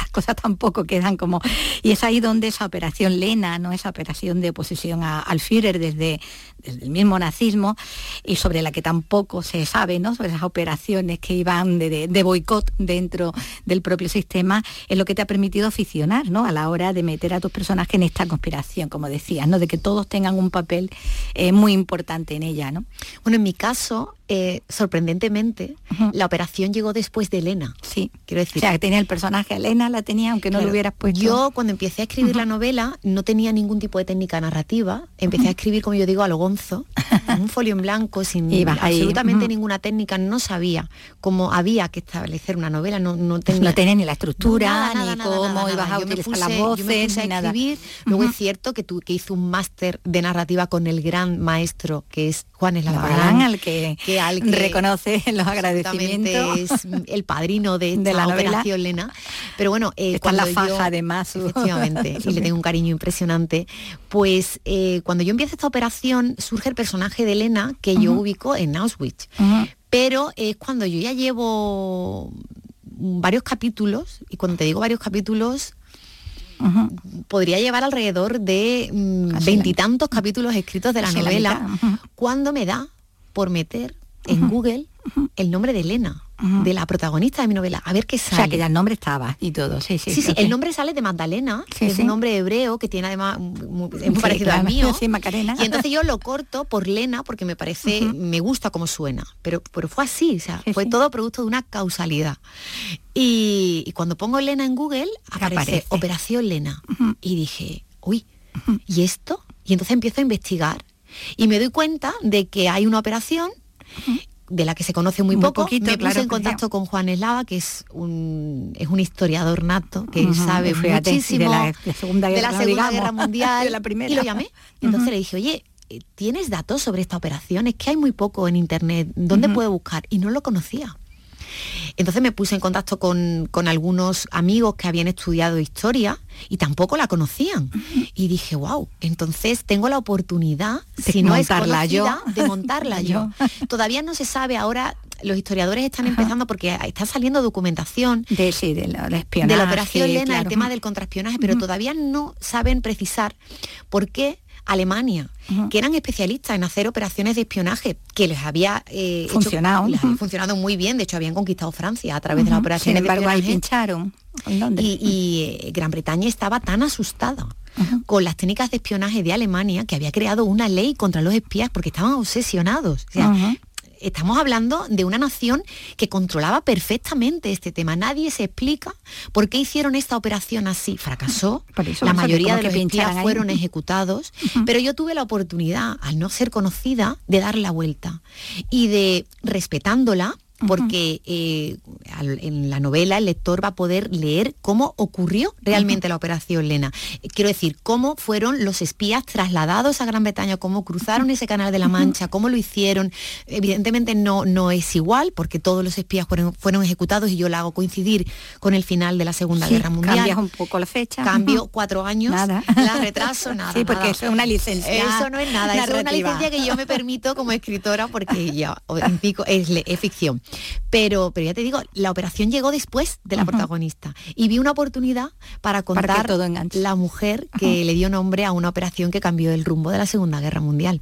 las cosas tampoco quedan como... Y es ahí donde esa operación Lena, ¿no? esa operación de oposición al Führer desde, desde el mismo nazismo y sobre la que tampoco se sabe, ¿no? sobre esas operaciones que iban de, boicot dentro del propio sistema, es lo que te ha permitido aficionar ¿no? a la hora de meter a tus personajes en esta conspiración, como decías, ¿no? de que todos tengan un papel eh, muy importante en ella. ¿no? Bueno, en mi caso, eh, sorprendentemente, la operación llegó después de Elena. Sí, quiero decir. O sea, que tenía el personaje Elena, la tenía, aunque no lo hubieras puesto. Yo, cuando empecé a escribir la novela, no tenía ningún tipo de técnica narrativa. Empecé a escribir, como yo digo, a lo un folio en blanco, sin absolutamente ninguna técnica, no sabía cómo había que establecer una novela, no, no tenía, ni la estructura, ni cómo ibas a utilizar las voces, ni nada. Luego es cierto que tú que hizo un máster de narrativa con el gran maestro que es Juan Eslavarán, al que, que, al que reconoce los agradecimientos. Es el padrino de, la operación Lena. Pero bueno, eh, la faja además. Efectivamente, y le tengo un cariño impresionante. Pues eh, cuando yo empiezo esta operación, surge el personaje de Elena que yo ubico en Auschwitz. Pero es cuando yo ya llevo varios capítulos, y cuando te digo varios capítulos, podría llevar alrededor de mm, veintitantos capítulos escritos de la novela, cuando me da por meter en Google el nombre de Elena de la protagonista de mi novela, a ver qué sale. O sea, que ya el nombre estaba y todo, sí, sí. Sí, sí, el nombre sale de Magdalena, que es un nombre hebreo que tiene además, es muy parecido al mío. Macarena. Y entonces yo lo corto por Lena porque me parece, me gusta como suena, pero, pero fue así, o sea, fue todo producto de una causalidad. Y, cuando pongo Lena en Google, aparece, Operación Lena. Y dije, uy, ¿y esto? Y entonces empiezo a investigar y me doy cuenta de que hay una operación de la que se conoce muy, poco. me puse en contacto con Juan Eslava, que es un, es un historiador nato, que sabe muchísimo de la, Segunda Guerra, Mundial. la primera. Y lo llamé. entonces le dije, oye, ¿tienes datos sobre esta operación? Es que hay muy poco en internet. ¿Dónde puedo buscar? Y no lo conocía. Entonces me puse en contacto con, algunos amigos que habían estudiado historia y tampoco la conocían. Y dije, wow, entonces tengo la oportunidad, de si no es yo. de montarla yo. Todavía no se sabe ahora los historiadores están empezando porque está saliendo documentación de, sí, de, la, espionaje, de la operación Lena, el tema del contraespionaje, pero todavía no saben precisar por qué Alemania, que eran especialistas en hacer operaciones de espionaje, que les había eh, funcionado, funcionado muy bien, de hecho habían conquistado Francia a través de las operaciones Sin embargo, ahí pincharon. Y, eh, Gran Bretaña estaba tan asustada con las técnicas de espionaje de Alemania que había creado una ley contra los espías porque estaban obsesionados estamos hablando de una nación que controlaba perfectamente este tema. Nadie se explica por qué hicieron esta operación así. Fracasó. la mayoría de los espías fueron ejecutados. Pero yo tuve la oportunidad, al no ser conocida, de dar la vuelta y de, respetándola, porque eh, en la novela el lector va a poder leer cómo ocurrió realmente la operación Lena. Quiero decir, cómo fueron los espías trasladados a Gran Bretaña, cómo cruzaron ese canal de la Mancha, cómo lo hicieron. Evidentemente no, no es igual, porque todos los espías fueron, fueron ejecutados y yo la hago coincidir con el final de la Segunda Guerra Mundial. Cambias un poco la fecha. Cambio cuatro años, nada. la retraso, nada. Sí, porque eso es una licencia. Eso no es nada, eso es una licencia que yo me permito como escritora porque ya es, es ficción. Pero, pero ya te digo, la operación llegó después de la protagonista. Y vi una oportunidad para contar la mujer que le dio nombre a una operación que cambió el rumbo de la Segunda Guerra Mundial.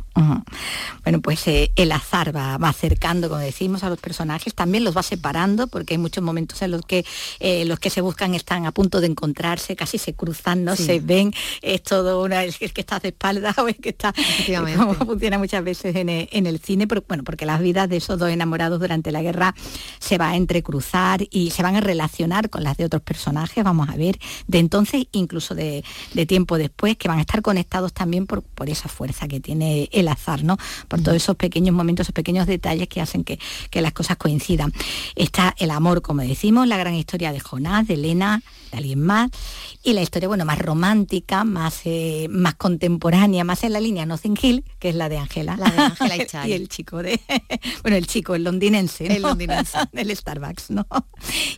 Bueno, pues eh, el azar va, acercando, como decimos, a los personajes, también los va separando, porque hay muchos momentos en los que eh, los que se buscan están a punto de encontrarse, casi se cruzan, no se ven, es todo una, el, que está de espalda o el que está, como funciona muchas veces en el, en el cine, pero, bueno, porque las vidas de esos dos enamorados durante la guerra se va a entrecruzar y se van a relacionar con las de otros personajes, vamos a ver, de entonces, incluso de, tiempo después, que van a estar conectados también por, por, esa fuerza que tiene el azar, ¿no? Por todos esos pequeños momentos, esos pequeños detalles que hacen que, que las cosas coincidan. Está el amor, como decimos, la gran historia de Jonás, de Elena, de alguien más, y la historia, bueno, más romántica, más, eh, más contemporánea, más en la línea Nothing Hill, que es la de Ángela. La de Ángela y el chico de, bueno, el chico, el londinense, El londinense. del Starbucks, ¿no?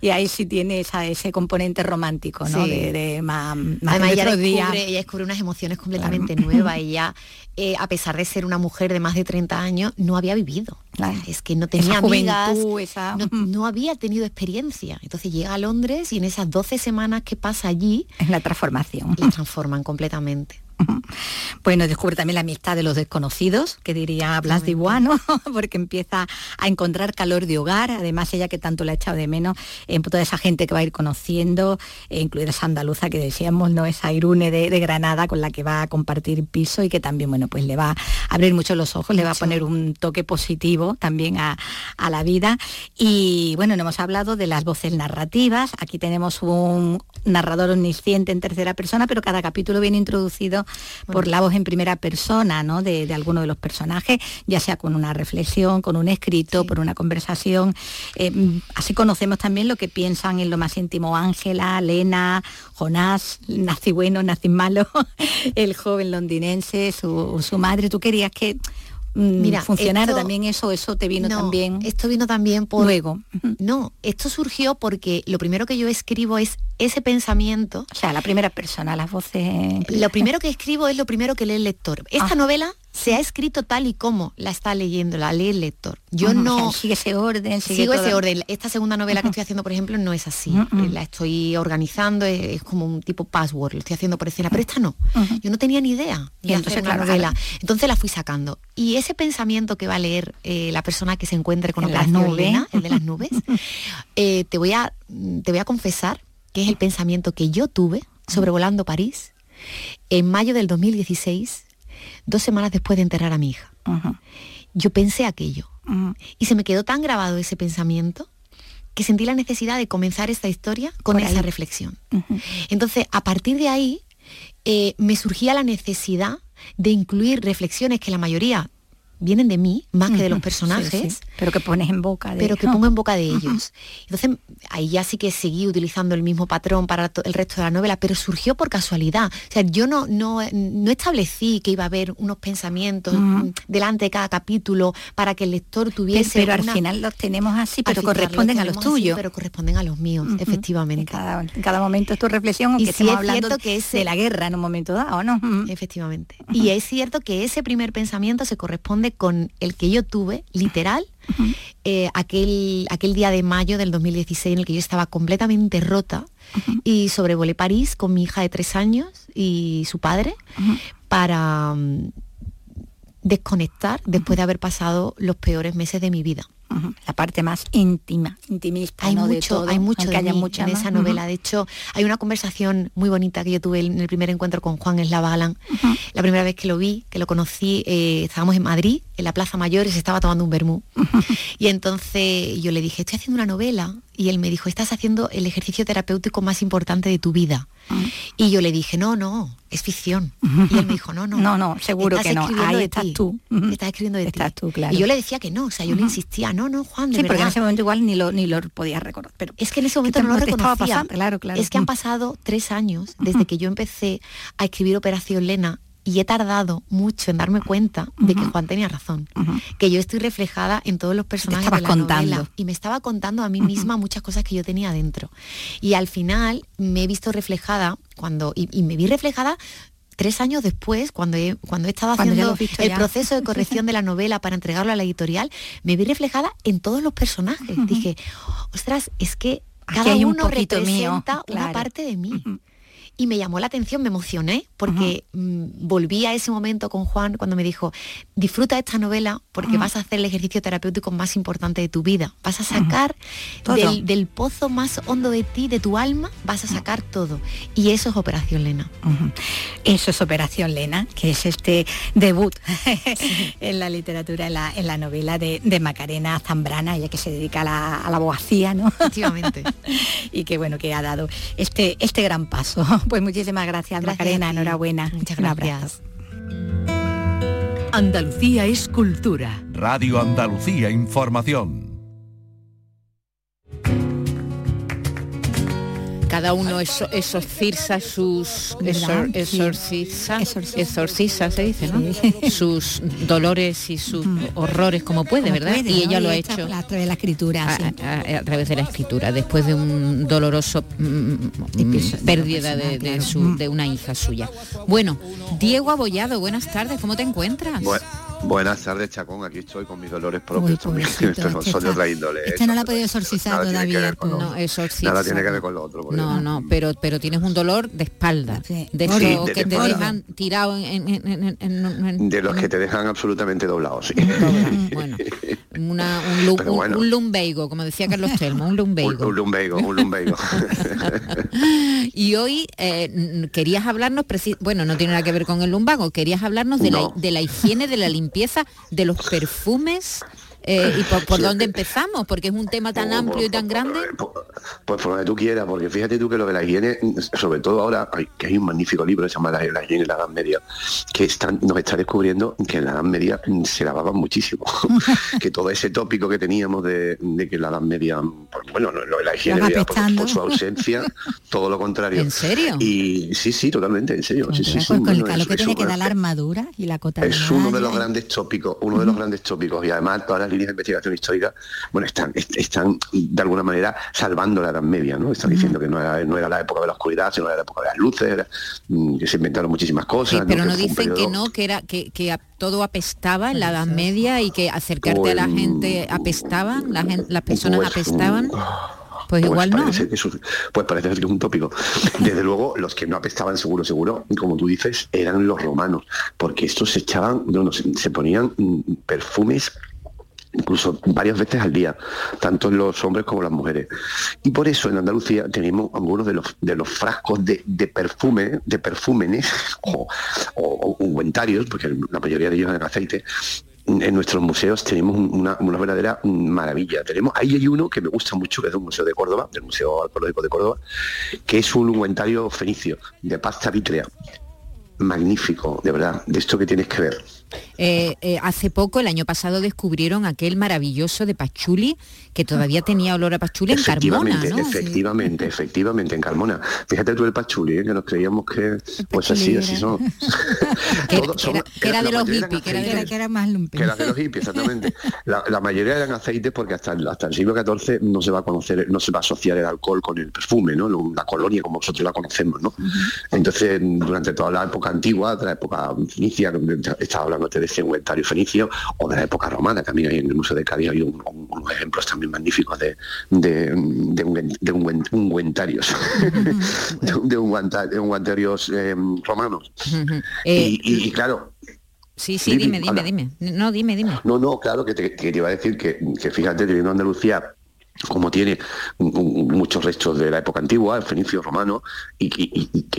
Y ahí sí tiene ese componente romántico, ¿no? De, más, más Además, ella descubre, ella descubre unas emociones completamente nuevas. Ella, eh, a pesar de ser una mujer de más de 30 años, no había vivido. Es que no tenía amigas, no, había tenido experiencia. Entonces llega a Londres y en esas 12 semanas que pasa allí... Es la transformación. La transforman completamente. Bueno, descubre también la amistad de los desconocidos, que diría Blas de Iguano, porque empieza a encontrar calor de hogar, además ella que tanto le ha echado de menos, en toda esa gente que va a ir conociendo, eh, incluida esa andaluza que decíamos, ¿no? Esa Irune de, Granada con la que va a compartir piso y que también, bueno, pues le va a abrir mucho los ojos, le va a poner un toque positivo también a, la vida. Y bueno, no hemos hablado de las voces narrativas, aquí tenemos un narrador omnisciente en tercera persona, pero cada capítulo viene introducido por la voz en primera persona ¿no? de, alguno de los personajes, ya sea con una reflexión, con un escrito, por una conversación. Eh, así conocemos también lo que piensan en lo más íntimo Ángela, Lena, Jonás, nací bueno, nací malo, el joven londinense, su, su madre. Tú querías que Mm, Mira, funcionar también eso, eso te vino también. Esto vino también por luego. No, esto surgió porque lo primero que yo escribo es ese pensamiento. O sea, la primera persona, las voces. Lo primero que escribo es lo primero que lee el lector. Esta ah. novela se ha escrito tal y como la está leyendo, la lee el lector. Yo no... sigue ese orden. sigo ese orden. Esta segunda novela que estoy haciendo, por ejemplo, no es así. La estoy organizando, es, como un tipo password, lo estoy haciendo por escena, pero esta no. Yo no tenía ni idea de hacer una novela. Entonces la fui sacando. Y ese pensamiento que va a leer eh, la persona que se encuentre con las nubes, el de las nubes, eh, te, voy a, te voy a confesar que es el pensamiento que yo tuve sobrevolando París en mayo del 2016 dos semanas después de enterrar a mi hija. Yo pensé aquello. Y se me quedó tan grabado ese pensamiento que sentí la necesidad de comenzar esta historia con esa reflexión. Entonces, a partir de ahí, eh, me surgía la necesidad de incluir reflexiones que la mayoría vienen de mí más que de los personajes. Pero que pones en boca de Pero que pongo en boca de ellos. Entonces, ahí ya sí que seguí utilizando el mismo patrón para el resto de la novela, pero surgió por casualidad. O sea, yo no, no, no establecí que iba a haber unos pensamientos delante de cada capítulo para que el lector tuviese. Pero, al final los tenemos así, pero corresponden a los tuyos. pero corresponden a los míos, efectivamente. En cada, momento es tu reflexión, aunque y hablando que es de la guerra en un momento dado, ¿no? Efectivamente. Y es cierto que ese primer pensamiento se corresponde con el que yo tuve, literal, eh, aquel, aquel día de mayo del 2016 en el que yo estaba completamente rota y sobrevolé París con mi hija de tres años y su padre para mm, desconectar después de haber pasado los peores meses de mi vida la parte más íntima, intimista, hay ¿no? mucho, hay mucho de haya mucha en esa novela. De hecho, hay una conversación muy bonita que yo tuve en el primer encuentro con Juan Eslava Galán. La primera vez que lo vi, que lo conocí, eh, estábamos en Madrid, en la Plaza Mayor, y se estaba tomando un vermú. y entonces yo le dije, estoy haciendo una novela. Y él me dijo, estás haciendo el ejercicio terapéutico más importante de tu vida. Y yo le dije, no, no, es ficción. Y él me dijo, no, no. No, no, seguro que no. Ahí estás tú. Estás escribiendo de estás tú, claro. Y yo le decía que no, o sea, yo le insistía, no, no, Juan, de sí, porque en ese momento igual ni lo, ni lo podías recordar. Pero es que en ese momento no lo reconocía. Pasando, claro, claro. Es que han pasado tres años desde que yo empecé a escribir Operación Lena y he tardado mucho en darme cuenta de que Juan tenía razón, que yo estoy reflejada en todos los personajes de la contando. y me estaba contando a mí misma muchas cosas que yo tenía dentro. Y al final me he visto reflejada cuando y, me vi reflejada tres años después, cuando he, cuando he estado haciendo el proceso de corrección de la novela para entregarlo a la editorial, me vi reflejada en todos los personajes. Dije, ostras, es que cada uno representa una parte de mí y me llamó la atención, me emocioné, porque mm, volví a ese momento con Juan cuando me dijo, disfruta esta novela porque vas a hacer el ejercicio terapéutico más importante de tu vida. Vas a sacar del, pozo más hondo de ti, de tu alma, vas a sacar todo. Y eso es Operación Lena. Eso es Operación Lena, que es este debut en la literatura, en la, en la novela de, Macarena Zambrana, ella que se dedica a la, a la abogacía, ¿no? Efectivamente. y que bueno, que ha dado este, este gran paso. Pues muchísimas gracias, Macarena, enhorabuena. Muchas gracias. Andalucía es cultura. Radio Andalucía Información. Cada uno exorciza sus exorciza, exorciza se dice ¿no? sus dolores y sus horrores como puede verdad y ella lo ha hecho a través de la escritura a, través de la escritura después de un doloroso mm, mm, pérdida de, su, de una hija suya. Bueno Diego Abollado buenas tardes cómo te encuentras Buenas tardes, Chacón. Aquí estoy con mis dolores propios también. no son de otra índole. Este no la ha podido exorcizar todavía. No, exorciza. Nada tiene que ver con lo otro. No, no, pero, pero tienes un dolor de espalda. De eso que te dejan tirado en, De los que te dejan absolutamente doblados, sí. Bueno, una, un, lumbago, como decía Carlos Telmo, un lumbago. Un, lumbago, un lumbago. y hoy eh, querías hablarnos, bueno, no tiene nada que ver con el lumbago, querías hablarnos de, la, de la higiene de la limpieza de los perfumes eh, ¿Y por, dónde empezamos? Porque es un tema tan amplio y tan grande. Pues, por donde tú quieras, porque fíjate tú que lo de la higiene, sobre todo ahora, que hay un magnífico libro que se llama La, higiene en la Edad Media, que están, nos está descubriendo que en la Edad Media se lavaban muchísimo. que todo ese tópico que teníamos de, que la Edad Media, pues, bueno, lo de la higiene por, su ausencia, todo lo contrario. ¿En serio? Y sí, sí, totalmente, en serio. Sí, sí, con el calor que tiene que dar la armadura y la cota. Es uno de los grandes tópicos, uno de los grandes tópicos. Y además líneas de investigación histórica, bueno, están, están de alguna manera salvando la Edad Media, ¿no? Están diciendo que no era, no era la época de la oscuridad, sino era la época de las luces, mm, que se inventaron muchísimas cosas. pero no, dicen que no, que era que, que todo apestaba en la Edad Media y que acercarte a la pues, gente apestaban, la gente, las personas pues, apestaban. Mm, pues, pues, igual no. pues parece ser que es un tópico. Desde luego, los que no apestaban seguro, seguro, como tú dices, eran los romanos, porque estos se echaban, no, se ponían mm, perfumes incluso varias veces al día, tanto los hombres como las mujeres. Y por eso en Andalucía tenemos algunos de los, de los frascos de, perfume, de perfúmenes o, o, ungüentarios, porque la mayoría de ellos en aceite, en nuestros museos tenemos una, verdadera maravilla. Tenemos, ahí hay uno que me gusta mucho, que es un museo de Córdoba, del Museo Arqueológico de Córdoba, que es un ungüentario fenicio de pasta vítrea. Magnífico, de verdad, de esto que tienes que ver. Eh, eh, hace poco, el año pasado, descubrieron aquel maravilloso de Pachuli, que todavía tenía olor a Pachuli en Carmona, ¿no? Efectivamente, efectivamente, en Carmona. Fíjate tú el Pachuli, ¿eh? que nos creíamos que, pues así, así son. que, era, de los hippies, que, era que era más Que era de los hippies, exactamente. La, mayoría eran aceites porque hasta, hasta el siglo XIV no se va a conocer, no se va a asociar el alcohol con el perfume, ¿no? La colonia como nosotros la conocemos, ¿no? Entonces, durante toda la época antigua, la época fenicia, estaba hablando de ese ungüentario fenicio o de la época romana, también hay en el Museo de Cádiz hay unos ejemplos también magníficos de, de, de, ungüentarios, de, ungüentarios eh, romanos. Eh, y, claro, Sí, sí, dime, dime, dime. No, dime, dime. No, no, claro, que te, iba a decir que, que fíjate, teniendo Andalucía como tiene muchos restos de la época antigua, el fenicio romano, y,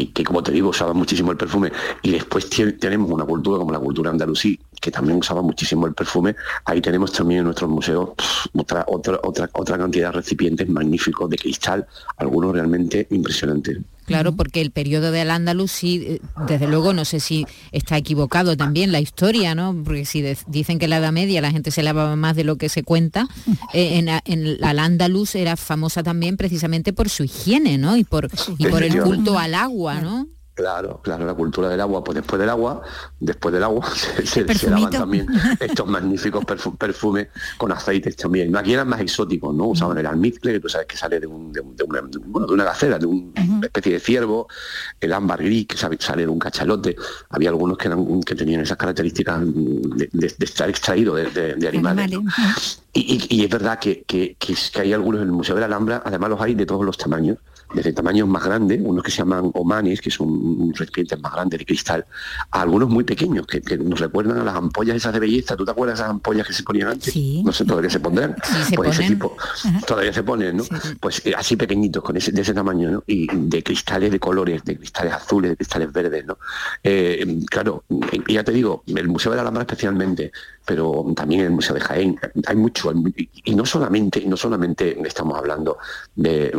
que, como te digo, usaba muchísimo el perfume, y después tenemos una cultura como la cultura andalusí, que también usaba muchísimo el perfume, ahí tenemos también en nuestros museos otra, otra, otra, otra cantidad de recipientes magníficos de cristal, algunos realmente impresionantes. Claro, porque el periodo de Al-Ándalus sí, eh, desde luego no sé si está equivocado también la historia, ¿no? Porque si dicen que en la Edad Media la gente se lavaba más de lo que se cuenta, eh, en, en Al-Ándalus era famosa también precisamente por su higiene, ¿no? Y por, y por el culto al agua, ¿no? Claro, claro, la cultura del agua, pues después del agua, después del agua se, lavan también estos magníficos perfumes con aceites también. Aquí eran más exóticos, ¿no? Usaban el almizcle, que tú sabes que sale de, un, de, una, bueno, de una gacela, de una especie de ciervo, el ámbar gris, que sale de un cachalote. Había algunos que, eran, que tenían esas características de, estar extraído de, animales. Y, es verdad que, que, hay algunos en el Museo de la Alhambra, además los hay de todos los tamaños desde tamaños más grandes, unos que se llaman omanes, que son recipientes más grandes de cristal, a algunos muy pequeños, que, nos recuerdan a las ampollas esas de belleza. ¿Tú te acuerdas de esas ampollas que se ponían antes? No sé, todavía se pondrán. pues ese tipo, todavía se ponen, ¿no? Pues eh, así pequeñitos, con ese, de ese tamaño, ¿no? Y de cristales de colores, de cristales azules, de cristales verdes, ¿no? Eh, claro, ya te digo, el Museo de la Alhambra especialmente, pero también el Museo de Jaén, hay mucho, y no solamente, no solamente estamos hablando de,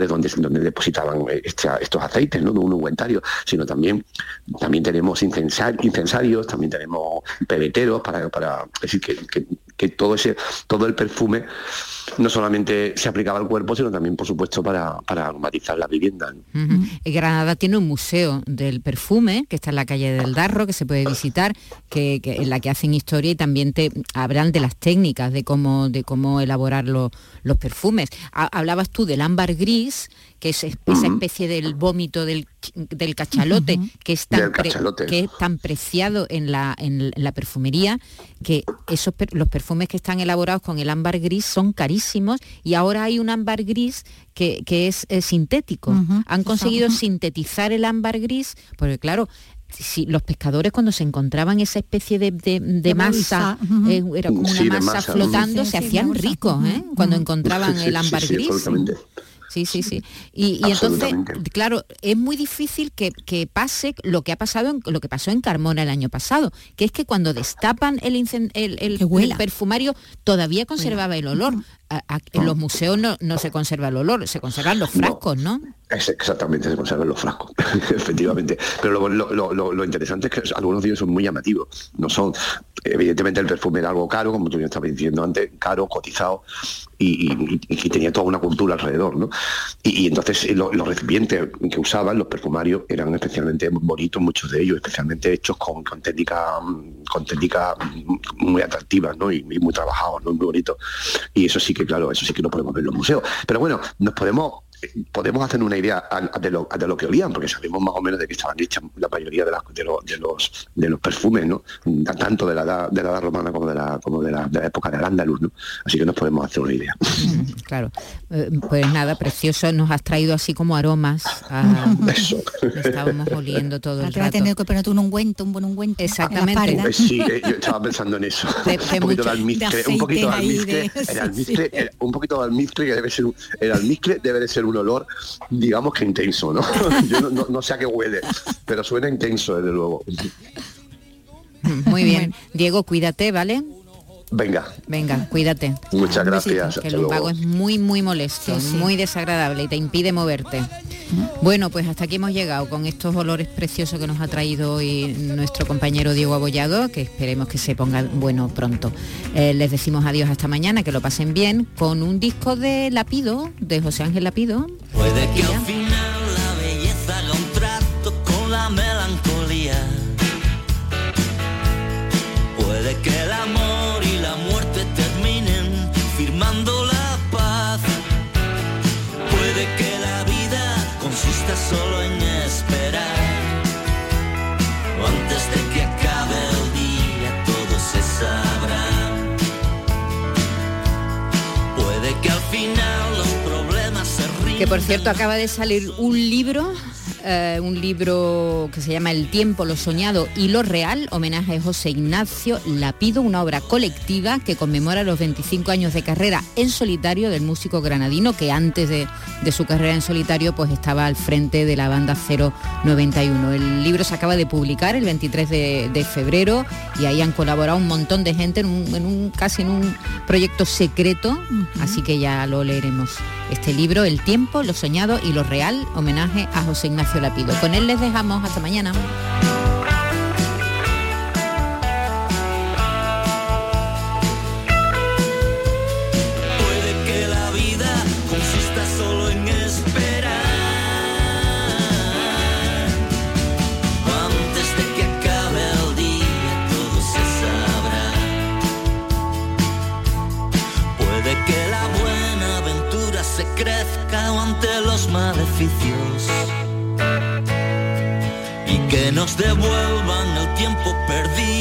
donde, depositaban este, estos aceites, ¿no? de un ungüentario, sino también, también tenemos incensarios, también tenemos pebeteros para, decir que todo ese, todo el perfume no solamente se aplicaba al cuerpo, sino también, por supuesto, para, para aromatizar la vivienda. Granada tiene un museo del perfume, que está en la calle del Darro, que se puede visitar, que, en la que hacen historia y también te hablan de las técnicas, de cómo, de cómo elaborar los perfumes. hablabas tú del ámbar gris, que es esa especie del vómito del, cachalote, que, es tan que es tan preciado en la, en la perfumería, que esos, los perfumes que están elaborados con el ámbar gris son carísimos y ahora hay un ámbar gris que, es, sintético. Han conseguido sintetizar el ámbar gris, porque claro, si los pescadores cuando se encontraban esa especie de, masa, eh, era como una masa, flotando, se hacían ricos ¿eh? cuando encontraban el ámbar gris sí, sí, sí. Y, entonces, claro, es muy difícil que, pase lo que ha pasado en, lo que pasó en Carmona el año pasado, que es que cuando destapan el, el, perfumario todavía conservaba el olor. en los museos no, se conserva el olor, se conservan los frascos, ¿no? exactamente, se conservan los frascos, efectivamente. Pero lo, interesante es que algunos de ellos son muy llamativos. No son, evidentemente el perfume era algo caro, como tú ya estabas diciendo antes, caro, cotizado, y, tenía toda una cultura alrededor, ¿no? Y, entonces eh, los recipientes que usaban, los perfumarios, eran especialmente bonitos, muchos de ellos, especialmente hechos con, con técnicas con técnica muy atractivas, ¿no? Y, muy trabajados, ¿no? Muy bonitos. Y eso sí que, claro, eso sí que lo podemos ver en los museos. Pero bueno, nos podemos podemos hacer una idea de lo, de lo, que olían, porque sabemos más o menos de que estaban hechas la mayoría de, las, de, los, de los perfumes, ¿no? tanto de la edad, de la edad romana como de la, como de la, época del Andaluz. ¿no? Así que nos podemos hacer una idea. Claro, eh, pues nada, precioso, nos has traído así como aromas. Eso. Estábamos oliendo todo el rato. Tener que ponerte un ungüento, un buen ungüento. Exactamente. Eh, sí, eh, yo estaba pensando en eso. un, poquito de almizcle, un poquito de almizcle, el almizcle, un poquito de almizcle que debe ser el almizcle debe de ser un olor, digamos que intenso, ¿no? Yo no, sé a qué huele, pero suena intenso, desde luego. Muy bien. Diego, cuídate, ¿vale? Venga. Venga, cuídate. Muchas gracias. Que el lumbago es muy, muy molesto, muy desagradable y te impide moverte. Bueno, pues hasta aquí hemos llegado con estos olores preciosos que nos ha traído hoy nuestro compañero Diego Abollado, que esperemos que se ponga bueno pronto. Eh, les decimos adiós hasta mañana, que lo pasen bien, con un disco de Lapido, de José Ángel Lapido. Puede que al final Que por cierto acaba de salir un libro eh, un libro que se llama El tiempo, lo soñado y lo real, homenaje a José Ignacio Lapido, una obra colectiva que conmemora los 25 años de carrera en solitario del músico granadino que antes de, su carrera en solitario pues estaba al frente de la banda 091. El libro se acaba de publicar el 23 de, febrero y ahí han colaborado un montón de gente en un, casi en un proyecto secreto, así que ya lo leeremos. Este libro, El tiempo, lo soñado y lo real, homenaje a José Ignacio la pido. Con él les dejamos hasta mañana. Devuelvan el tiempo perdido